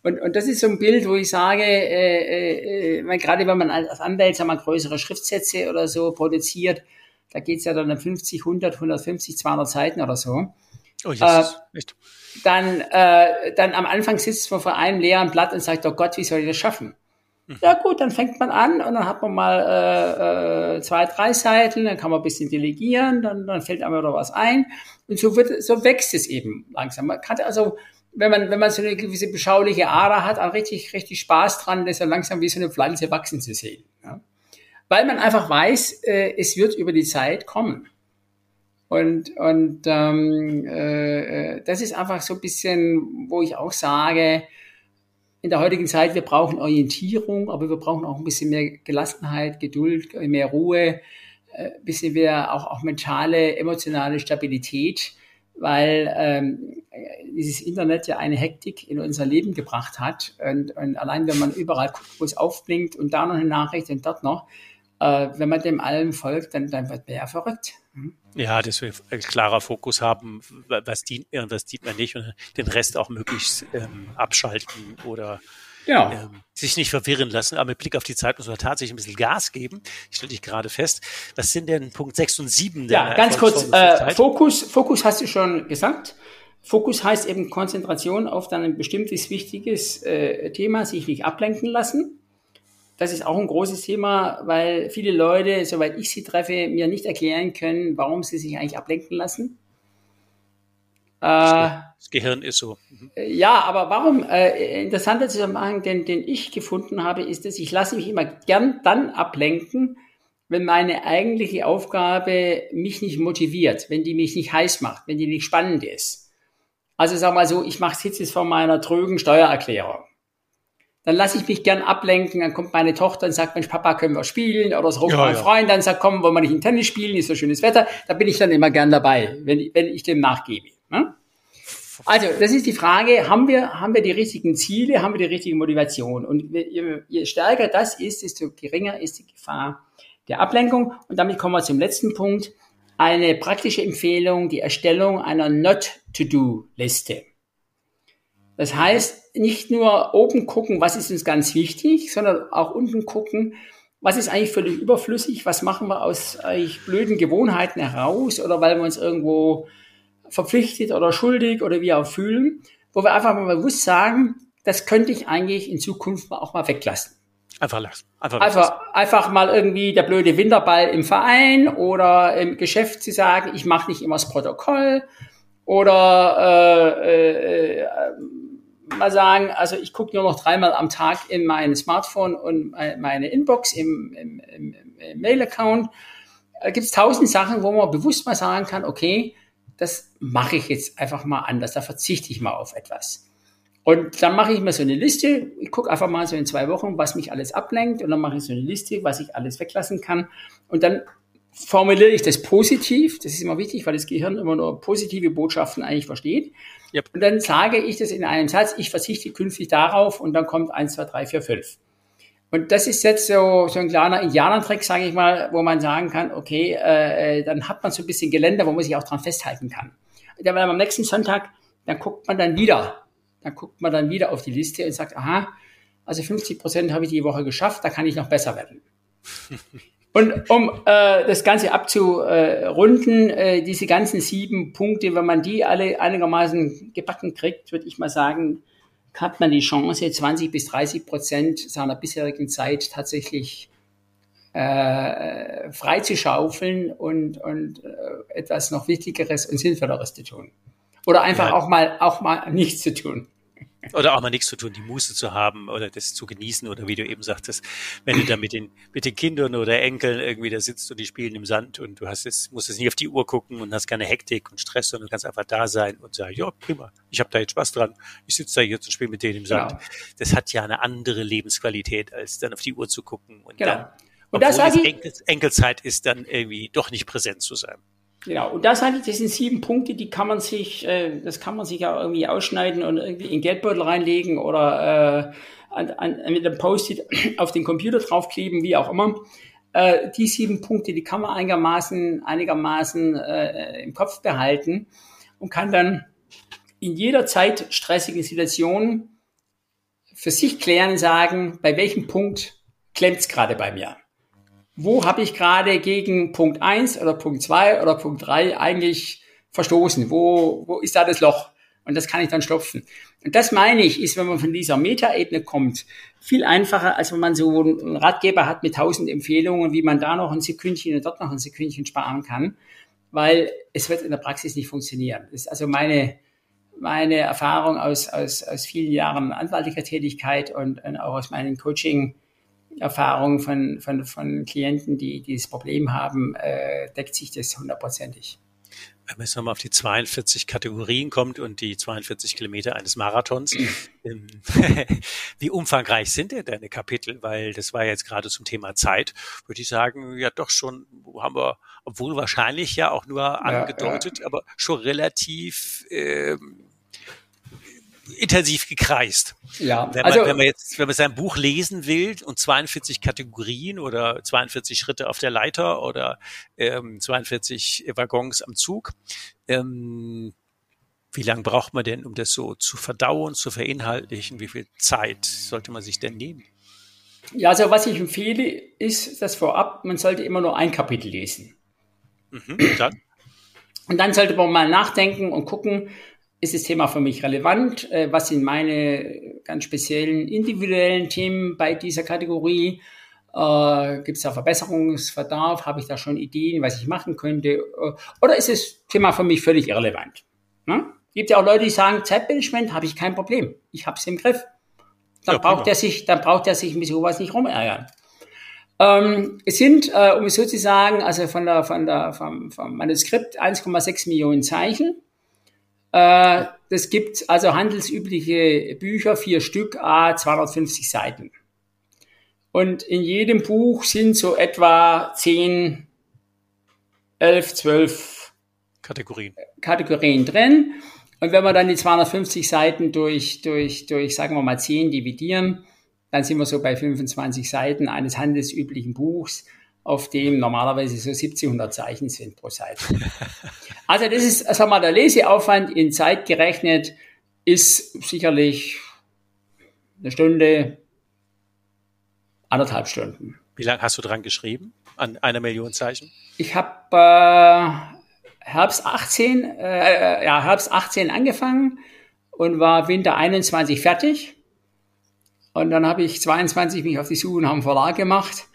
Und, und das ist so ein Bild, wo ich sage, äh, äh, äh gerade wenn man als Anwalt sagen wir, größere Schriftsätze oder so produziert, da geht's ja dann um 50, 100, 150, 200 Seiten oder so. Oh, yes, äh, echt dann, äh, dann am Anfang sitzt man vor einem leeren Blatt und sagt, oh Gott, wie soll ich das schaffen? Mhm. Ja gut, dann fängt man an und dann hat man mal äh, äh, zwei, drei Seiten, dann kann man ein bisschen delegieren, dann, dann fällt einem wieder was ein und so wird, so wächst es eben langsam. Man kann also, wenn man, wenn man so eine gewisse beschauliche Ader hat, auch richtig, richtig Spaß dran, das ja langsam wie so eine Pflanze wachsen zu sehen. Ja? Weil man einfach weiß, äh, es wird über die Zeit kommen. Und, und ähm, äh, das ist einfach so ein bisschen, wo ich auch sage, in der heutigen Zeit, wir brauchen Orientierung, aber wir brauchen auch ein bisschen mehr Gelassenheit, Geduld, mehr Ruhe, ein äh, bisschen mehr auch, auch mentale, emotionale Stabilität, weil ähm, dieses Internet ja eine Hektik in unser Leben gebracht hat. Und, und allein wenn man überall guckt, wo es aufblinkt und da noch eine Nachricht und dort noch, äh, wenn man dem allem folgt, dann, dann wird man ja verrückt. Hm? Ja, dass wir ein klarer Fokus haben, was dient mir und was dient mir nicht und den Rest auch möglichst ähm, abschalten oder ja. ähm, sich nicht verwirren lassen. Aber mit Blick auf die Zeit muss man tatsächlich ein bisschen Gas geben. Ich stelle dich gerade fest. Was sind denn Punkt 6 und 7? Ja, ganz kurz. Äh, Fokus, Fokus hast du schon gesagt. Fokus heißt eben Konzentration auf dann ein bestimmtes wichtiges äh, Thema, sich nicht ablenken lassen das ist auch ein großes Thema, weil viele Leute, soweit ich sie treffe, mir nicht erklären können, warum sie sich eigentlich ablenken lassen. Das Gehirn ist so. Mhm. Ja, aber warum? Äh, interessanter Zusammenhang, den, den ich gefunden habe, ist, dass ich lasse mich immer gern dann ablenken, wenn meine eigentliche Aufgabe mich nicht motiviert, wenn die mich nicht heiß macht, wenn die nicht spannend ist. Also sag mal so, ich mache jetzt vor meiner trögen Steuererklärung dann lasse ich mich gern ablenken, dann kommt meine Tochter und sagt, Mensch, Papa, können wir spielen? Oder es ruft ja, mein ja. Freund, dann sagt, komm, wollen wir nicht in Tennis spielen, ist so schönes Wetter. Da bin ich dann immer gern dabei, wenn, wenn ich dem nachgebe. Ne? Also, das ist die Frage, haben wir, haben wir die richtigen Ziele, haben wir die richtige Motivation? Und je, je stärker das ist, desto geringer ist die Gefahr der Ablenkung. Und damit kommen wir zum letzten Punkt. Eine praktische Empfehlung, die Erstellung einer Not-to-Do-Liste. Das heißt, nicht nur oben gucken, was ist uns ganz wichtig, sondern auch unten gucken, was ist eigentlich völlig überflüssig, was machen wir aus eigentlich blöden Gewohnheiten heraus oder weil wir uns irgendwo verpflichtet oder schuldig oder wie auch fühlen, wo wir einfach mal bewusst sagen, das könnte ich eigentlich in Zukunft auch mal weglassen. Einfach lassen. Einfach, einfach, einfach mal irgendwie der blöde Winterball im Verein oder im Geschäft zu sagen, ich mache nicht immer das Protokoll oder äh, äh, mal sagen, also ich gucke nur noch dreimal am Tag in mein Smartphone und meine Inbox im, im, im, im Mail-Account. Da gibt es tausend Sachen, wo man bewusst mal sagen kann, okay, das mache ich jetzt einfach mal anders, da verzichte ich mal auf etwas. Und dann mache ich mir so eine Liste, ich gucke einfach mal so in zwei Wochen, was mich alles ablenkt und dann mache ich so eine Liste, was ich alles weglassen kann. Und dann formuliere ich das positiv, das ist immer wichtig, weil das Gehirn immer nur positive Botschaften eigentlich versteht. Yep. Und dann sage ich das in einem Satz, ich verzichte künftig darauf und dann kommt eins, zwei, drei, vier, fünf. Und das ist jetzt so, so ein kleiner Indianertrick, sage ich mal, wo man sagen kann, okay, äh, dann hat man so ein bisschen Geländer, wo man sich auch dran festhalten kann. Und dann am nächsten Sonntag, dann guckt man dann wieder dann guckt man dann wieder auf die Liste und sagt, aha, also 50 Prozent habe ich die Woche geschafft, da kann ich noch besser werden. Und um äh, das Ganze abzurunden, äh, diese ganzen sieben Punkte, wenn man die alle einigermaßen gebacken kriegt, würde ich mal sagen, hat man die Chance, 20 bis 30 Prozent seiner bisherigen Zeit tatsächlich äh, frei zu schaufeln und, und äh, etwas noch Wichtigeres und Sinnvolleres zu tun. Oder einfach ja. auch mal auch mal nichts zu tun. Oder auch mal nichts zu tun, die Muße zu haben oder das zu genießen oder wie du eben sagtest, wenn du da mit den, mit den Kindern oder Enkeln irgendwie da sitzt und die spielen im Sand und du hast es, musst jetzt nicht auf die Uhr gucken und hast keine Hektik und Stress, sondern du kannst einfach da sein und sagen, ja, prima, ich habe da jetzt Spaß dran, ich sitze da jetzt und spiele mit denen im Sand. Genau. Das hat ja eine andere Lebensqualität, als dann auf die Uhr zu gucken und genau. dann, und das es Enkel, Enkelzeit ist, dann irgendwie doch nicht präsent zu sein. Genau, und das hatte ich, das sind sieben Punkte, die kann man sich, äh, das kann man sich ja irgendwie ausschneiden und irgendwie in Geldbeutel reinlegen oder äh, an, an, mit einem Post-it auf den Computer draufkleben, wie auch immer. Äh, die sieben Punkte, die kann man einigermaßen, einigermaßen äh, im Kopf behalten und kann dann in jeder Zeit stressigen Situation für sich klären und sagen, bei welchem Punkt klemmt's gerade bei mir wo habe ich gerade gegen Punkt eins oder Punkt zwei oder Punkt drei eigentlich verstoßen? Wo, wo ist da das Loch? Und das kann ich dann stopfen. Und das meine ich, ist, wenn man von dieser Metaebene kommt, viel einfacher, als wenn man so einen Ratgeber hat mit tausend Empfehlungen, wie man da noch ein Sekündchen und dort noch ein Sekündchen sparen kann, weil es wird in der Praxis nicht funktionieren. Das ist also meine, meine Erfahrung aus, aus, aus vielen Jahren anwaltlicher Tätigkeit und, und auch aus meinen Coaching- Erfahrung von, von, von Klienten, die dieses Problem haben, äh, deckt sich das hundertprozentig. Wenn man jetzt nochmal auf die 42 Kategorien kommt und die 42 Kilometer eines Marathons, ähm, wie umfangreich sind denn deine Kapitel? Weil das war jetzt gerade zum Thema Zeit, würde ich sagen, ja doch schon, haben wir, obwohl wahrscheinlich ja auch nur angedeutet, ja, ja. aber schon relativ ähm, intensiv gekreist. Ja, wenn man, also, wenn man jetzt, wenn man sein Buch lesen will und 42 Kategorien oder 42 Schritte auf der Leiter oder ähm, 42 Waggons am Zug, ähm, wie lange braucht man denn, um das so zu verdauen, zu verinhaltlichen? Wie viel Zeit sollte man sich denn nehmen? Ja, also was ich empfehle, ist das vorab, man sollte immer nur ein Kapitel lesen. Mhm, und, dann? und dann sollte man mal nachdenken und gucken, ist das Thema für mich relevant? Äh, was sind meine ganz speziellen individuellen Themen bei dieser Kategorie? Äh, Gibt es da Verbesserungsverdarf? Habe ich da schon Ideen, was ich machen könnte? Äh, oder ist das Thema für mich völlig irrelevant? Ne? Gibt ja auch Leute, die sagen, Zeitmanagement habe ich kein Problem. Ich habe es im Griff. Dann ja, braucht er sich, dann braucht er sich mit sowas nicht rumärgern. Ähm, es sind, äh, um es so zu sagen, also von der, von der, vom, vom Manuskript 1,6 Millionen Zeichen. Äh, das gibt also handelsübliche Bücher, vier Stück, a 250 Seiten. Und in jedem Buch sind so etwa 10, 11, 12 Kategorien, Kategorien drin. Und wenn wir dann die 250 Seiten durch, durch, durch, sagen wir mal, 10 dividieren, dann sind wir so bei 25 Seiten eines handelsüblichen Buchs auf dem normalerweise so 1700 Zeichen sind pro Seite. Also das ist, wir mal, der Leseaufwand in Zeit gerechnet ist sicherlich eine Stunde, anderthalb Stunden. Wie lange hast du dran geschrieben? An einer Million Zeichen? Ich habe äh, Herbst 18, äh, ja, Herbst 18 angefangen und war Winter 21 fertig. Und dann habe ich 22 mich auf die Suche nach einem Verlag gemacht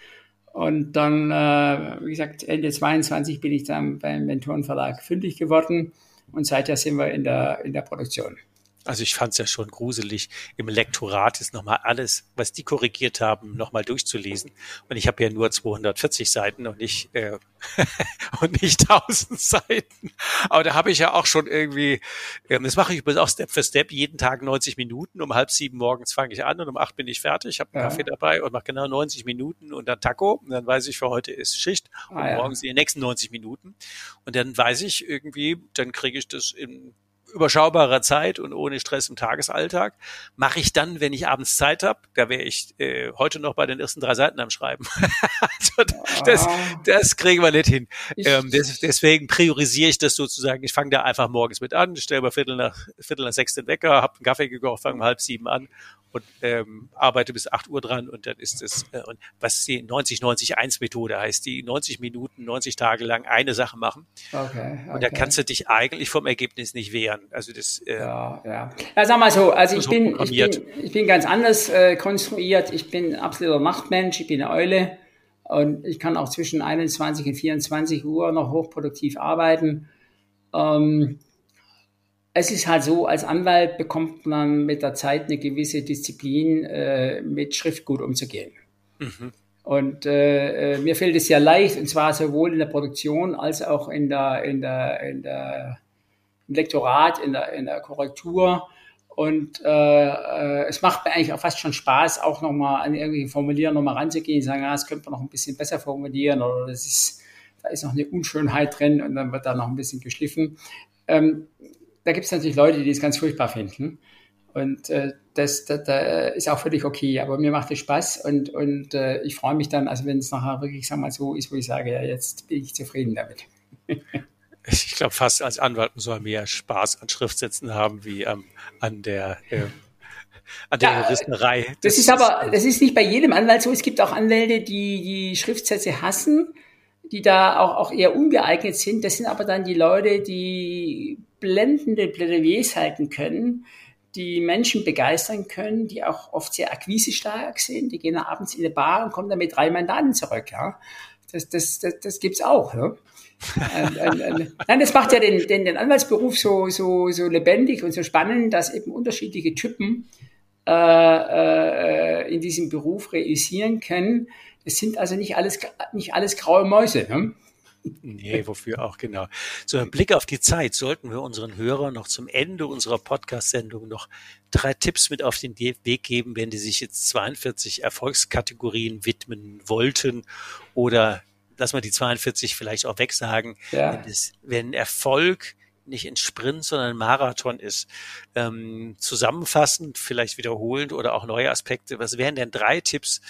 und dann, äh, wie gesagt, Ende 22 bin ich dann beim Mentorenverlag fündig geworden und seither sind wir in der, in der Produktion. Also ich fand es ja schon gruselig, im Lektorat ist nochmal alles, was die korrigiert haben, nochmal durchzulesen. Und ich habe ja nur 240 Seiten und nicht, äh, und nicht 1000 Seiten. Aber da habe ich ja auch schon irgendwie, ähm, das mache ich übrigens auch Step für Step, jeden Tag 90 Minuten. Um halb sieben morgens fange ich an und um acht bin ich fertig, habe einen ja. Kaffee dabei und mache genau 90 Minuten und dann Taco. Und dann weiß ich, für heute ist Schicht und ah, ja. morgens die nächsten 90 Minuten. Und dann weiß ich irgendwie, dann kriege ich das in überschaubarer Zeit und ohne Stress im Tagesalltag. Mache ich dann, wenn ich abends Zeit habe. Da wäre ich äh, heute noch bei den ersten drei Seiten am Schreiben. also, das, das kriegen wir nicht hin. Ähm, des, deswegen priorisiere ich das sozusagen. Ich fange da einfach morgens mit an, stelle bei Viertel nach, Viertel nach sechs den Wecker, habe einen Kaffee gekocht, fange um halb sieben an und ähm, arbeite bis 8 Uhr dran und dann ist es, äh, und was die 90-90-1-Methode heißt, die 90 Minuten, 90 Tage lang eine Sache machen. Okay, okay. Und da kannst du dich eigentlich vom Ergebnis nicht wehren. Also das äh, ja, ja. ja, sag mal so, also ich bin, ich bin, ich bin ganz anders äh, konstruiert. Ich bin absoluter Nachtmensch, ich bin eine Eule und ich kann auch zwischen 21 und 24 Uhr noch hochproduktiv arbeiten. Ähm, es ist halt so, als Anwalt bekommt man mit der Zeit eine gewisse Disziplin, äh, mit Schriftgut umzugehen. Mhm. Und äh, äh, mir fällt es sehr leicht, und zwar sowohl in der Produktion als auch in der, in der, in der im Lektorat, in der, in der Korrektur. Und äh, äh, es macht mir eigentlich auch fast schon Spaß, auch nochmal an irgendwie Formulieren nochmal ranzugehen, sagen, ja, das könnte man noch ein bisschen besser formulieren oder das ist, da ist noch eine Unschönheit drin und dann wird da noch ein bisschen geschliffen. Ähm, da gibt es natürlich Leute, die es ganz furchtbar finden. Und äh, das, das, das ist auch völlig okay. Aber mir macht es Spaß und, und äh, ich freue mich dann, also wenn es nachher wirklich, sag mal, so ist, wo ich sage, ja, jetzt bin ich zufrieden damit. ich glaube, fast als Anwalt muss man mehr Spaß an Schriftsätzen haben wie ähm, an der äh, an der ja, Juristerei. Das, das, ist aber, das ist nicht bei jedem Anwalt so. Es gibt auch Anwälte, die die Schriftsätze hassen, die da auch, auch eher ungeeignet sind. Das sind aber dann die Leute, die blendende Plädoyers halten können, die Menschen begeistern können, die auch oft sehr akquisestark sind. Die gehen abends in eine Bar und kommen dann mit drei Mandaten zurück. Ja? Das, das, das, das gibt's auch. Ja? nein, das macht ja den, den, den Anwaltsberuf so, so, so lebendig und so spannend, dass eben unterschiedliche Typen äh, äh, in diesem Beruf realisieren können. Es sind also nicht alles, nicht alles graue Mäuse. Ne? Nee, wofür auch, genau. So ein Blick auf die Zeit sollten wir unseren Hörern noch zum Ende unserer Podcast-Sendung noch drei Tipps mit auf den Weg geben, wenn die sich jetzt 42 Erfolgskategorien widmen wollten oder lass mal die 42 vielleicht auch wegsagen, ja. wenn, es, wenn Erfolg nicht ein Sprint, sondern ein Marathon ist. Ähm, zusammenfassend, vielleicht wiederholend oder auch neue Aspekte. Was wären denn drei Tipps,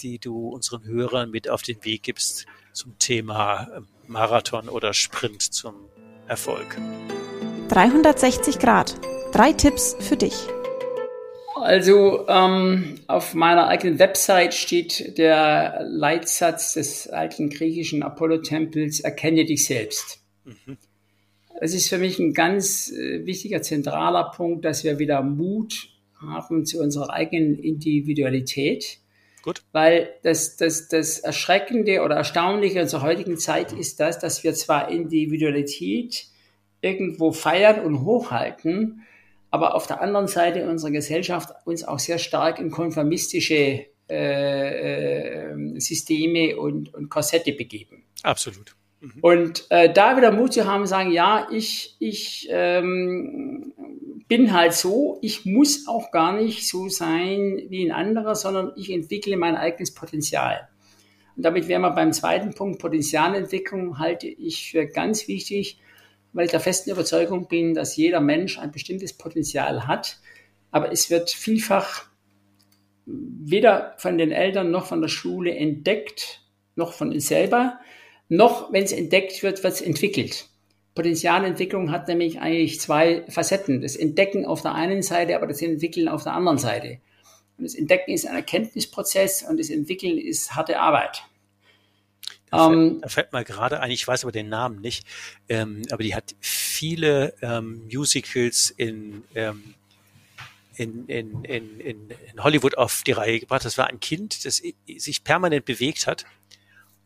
die du unseren Hörern mit auf den Weg gibst zum Thema ähm, Marathon oder Sprint zum Erfolg? 360 Grad. Drei Tipps für dich. Also ähm, auf meiner eigenen Website steht der Leitsatz des alten griechischen Apollo-Tempels, erkenne dich selbst. Mhm. Es ist für mich ein ganz äh, wichtiger, zentraler Punkt, dass wir wieder Mut haben zu unserer eigenen Individualität. Gut. Weil das, das, das Erschreckende oder Erstaunliche unserer heutigen Zeit ist das, dass wir zwar Individualität irgendwo feiern und hochhalten, aber auf der anderen Seite unserer Gesellschaft uns auch sehr stark in konformistische äh, äh, Systeme und, und Korsette begeben. Absolut. Mhm. Und äh, da wieder Mut zu haben, sagen, ja, ich, ich ähm, bin halt so, ich muss auch gar nicht so sein wie ein anderer, sondern ich entwickle mein eigenes Potenzial. Und damit wären wir beim zweiten Punkt, Potenzialentwicklung halte ich für ganz wichtig, weil ich der festen Überzeugung bin, dass jeder Mensch ein bestimmtes Potenzial hat, aber es wird vielfach weder von den Eltern noch von der Schule entdeckt, noch von uns selber noch, wenn es entdeckt wird, wird es entwickelt. Potenzialentwicklung hat nämlich eigentlich zwei Facetten. Das Entdecken auf der einen Seite, aber das Entwickeln auf der anderen Seite. Und das Entdecken ist ein Erkenntnisprozess und das Entwickeln ist harte Arbeit. Da, fällt, ähm, da fällt mir gerade ein, ich weiß aber den Namen nicht, ähm, aber die hat viele ähm, Musicals in, ähm, in, in, in, in Hollywood auf die Reihe gebracht. Das war ein Kind, das sich permanent bewegt hat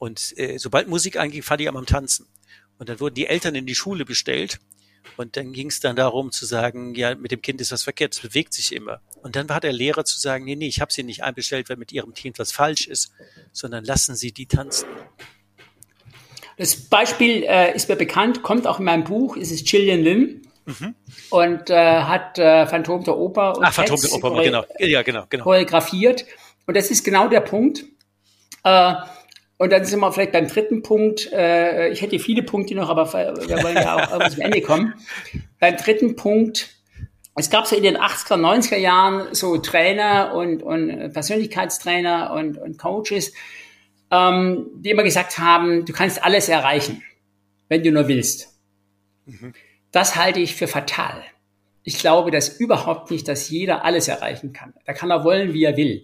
und äh, sobald Musik einging, fand ich am Tanzen. Und dann wurden die Eltern in die Schule bestellt Und dann ging es dann darum zu sagen, ja, mit dem Kind ist was verkehrt, es bewegt sich immer. Und dann war der Lehrer zu sagen, nee, nee, ich habe sie nicht einbestellt, weil mit ihrem Kind was falsch ist, sondern lassen Sie die tanzen. Das Beispiel äh, ist mir bekannt, kommt auch in meinem Buch, ist es Gillian Lim. Mhm. Und äh, hat äh, Phantom der Oper und Ach, Phantom der Oper, genau. Ja, genau, genau. choreografiert. Und das ist genau der Punkt. Äh, und dann sind wir vielleicht beim dritten Punkt. Äh, ich hätte viele Punkte noch, aber wir wollen ja auch zum Ende kommen. Beim dritten Punkt, es gab so in den 80er, 90er Jahren so Trainer und, und Persönlichkeitstrainer und, und Coaches, ähm, die immer gesagt haben, du kannst alles erreichen, wenn du nur willst. Mhm. Das halte ich für fatal. Ich glaube das überhaupt nicht, dass jeder alles erreichen kann. Da kann er wollen, wie er will.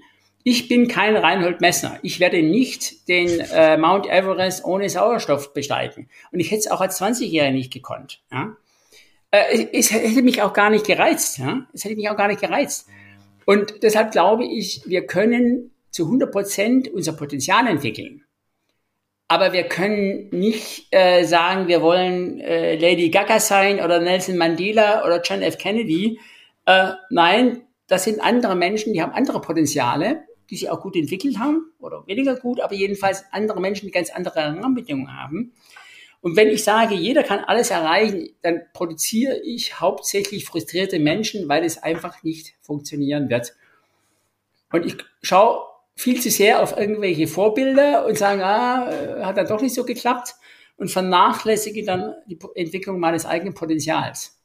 Ich bin kein Reinhold Messner. Ich werde nicht den äh, Mount Everest ohne Sauerstoff besteigen. Und ich hätte es auch als 20-Jähriger nicht gekonnt. Ja? Äh, es hätte mich auch gar nicht gereizt. Ja? Es hätte mich auch gar nicht gereizt. Und deshalb glaube ich, wir können zu 100 Prozent unser Potenzial entwickeln. Aber wir können nicht äh, sagen, wir wollen äh, Lady Gaga sein oder Nelson Mandela oder John F. Kennedy. Äh, nein, das sind andere Menschen, die haben andere Potenziale, die sich auch gut entwickelt haben oder weniger gut, aber jedenfalls andere Menschen, die ganz andere Rahmenbedingungen haben. Und wenn ich sage, jeder kann alles erreichen, dann produziere ich hauptsächlich frustrierte Menschen, weil es einfach nicht funktionieren wird. Und ich schaue viel zu sehr auf irgendwelche Vorbilder und sagen, ah, äh, hat dann doch nicht so geklappt und vernachlässige dann die Entwicklung meines eigenen Potenzials.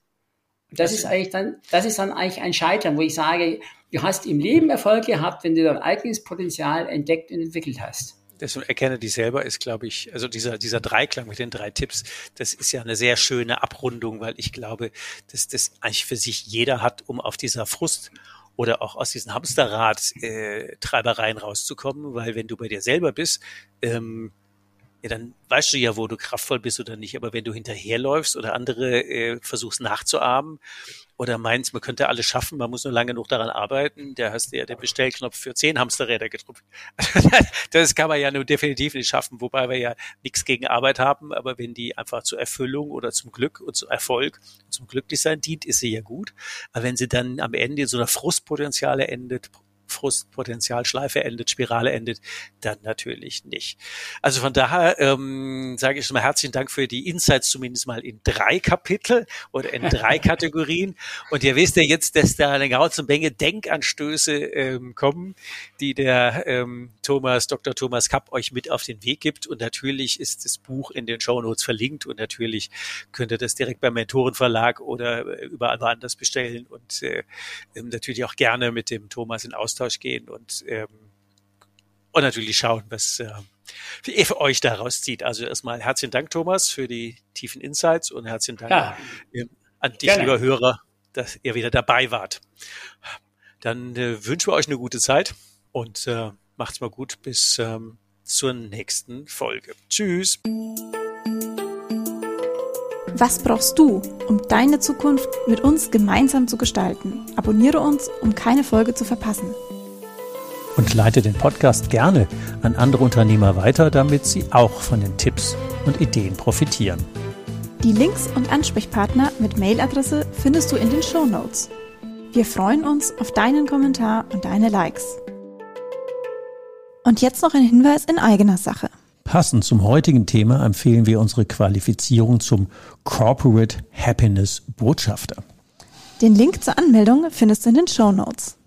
Und das ist eigentlich dann, das ist dann eigentlich ein Scheitern, wo ich sage, du hast im Leben Erfolg gehabt, wenn du dein eigenes Potenzial entdeckt und entwickelt hast. Das erkenne dich selber ist, glaube ich, also dieser, dieser Dreiklang mit den drei Tipps, das ist ja eine sehr schöne Abrundung, weil ich glaube, dass das eigentlich für sich jeder hat, um auf dieser Frust oder auch aus diesen Hamsterrad-Treibereien äh, rauszukommen, weil wenn du bei dir selber bist, ähm, ja, dann weißt du ja, wo du kraftvoll bist oder nicht. Aber wenn du hinterherläufst oder andere äh, versuchst nachzuahmen oder meinst, man könnte alles schaffen, man muss nur lange genug daran arbeiten, der hast ja den Bestellknopf für zehn Hamsterräder gedrückt. das kann man ja nur definitiv nicht schaffen, wobei wir ja nichts gegen Arbeit haben. Aber wenn die einfach zur Erfüllung oder zum Glück und zum Erfolg, zum Glücklichsein dient, ist sie ja gut. Aber wenn sie dann am Ende in so einer Frustpotenziale endet, Frustpotenzialschleife endet, Spirale endet, dann natürlich nicht. Also von daher ähm, sage ich schon mal herzlichen Dank für die Insights, zumindest mal in drei Kapitel oder in drei Kategorien. Und ihr wisst ja jetzt, dass da eine ganze Menge Denkanstöße ähm, kommen, die der ähm, Thomas, Dr. Thomas Kapp euch mit auf den Weg gibt. Und natürlich ist das Buch in den Show Notes verlinkt und natürlich könnt ihr das direkt beim Mentorenverlag oder äh, überall woanders bestellen und äh, ähm, natürlich auch gerne mit dem Thomas in Austausch Austausch gehen und, ähm, und natürlich schauen, was äh, für euch daraus zieht. Also erstmal herzlichen Dank, Thomas, für die tiefen Insights und herzlichen Dank ja. Ähm, an dich, Gerne. lieber Hörer, dass ihr wieder dabei wart. Dann äh, wünschen wir euch eine gute Zeit und äh, macht's mal gut bis ähm, zur nächsten Folge. Tschüss. Was brauchst du, um deine Zukunft mit uns gemeinsam zu gestalten? Abonniere uns, um keine Folge zu verpassen. Und leite den Podcast gerne an andere Unternehmer weiter, damit sie auch von den Tipps und Ideen profitieren. Die Links und Ansprechpartner mit Mailadresse findest du in den Show Notes. Wir freuen uns auf deinen Kommentar und deine Likes. Und jetzt noch ein Hinweis in eigener Sache. Passend zum heutigen Thema empfehlen wir unsere Qualifizierung zum Corporate Happiness Botschafter. Den Link zur Anmeldung findest du in den Show Notes.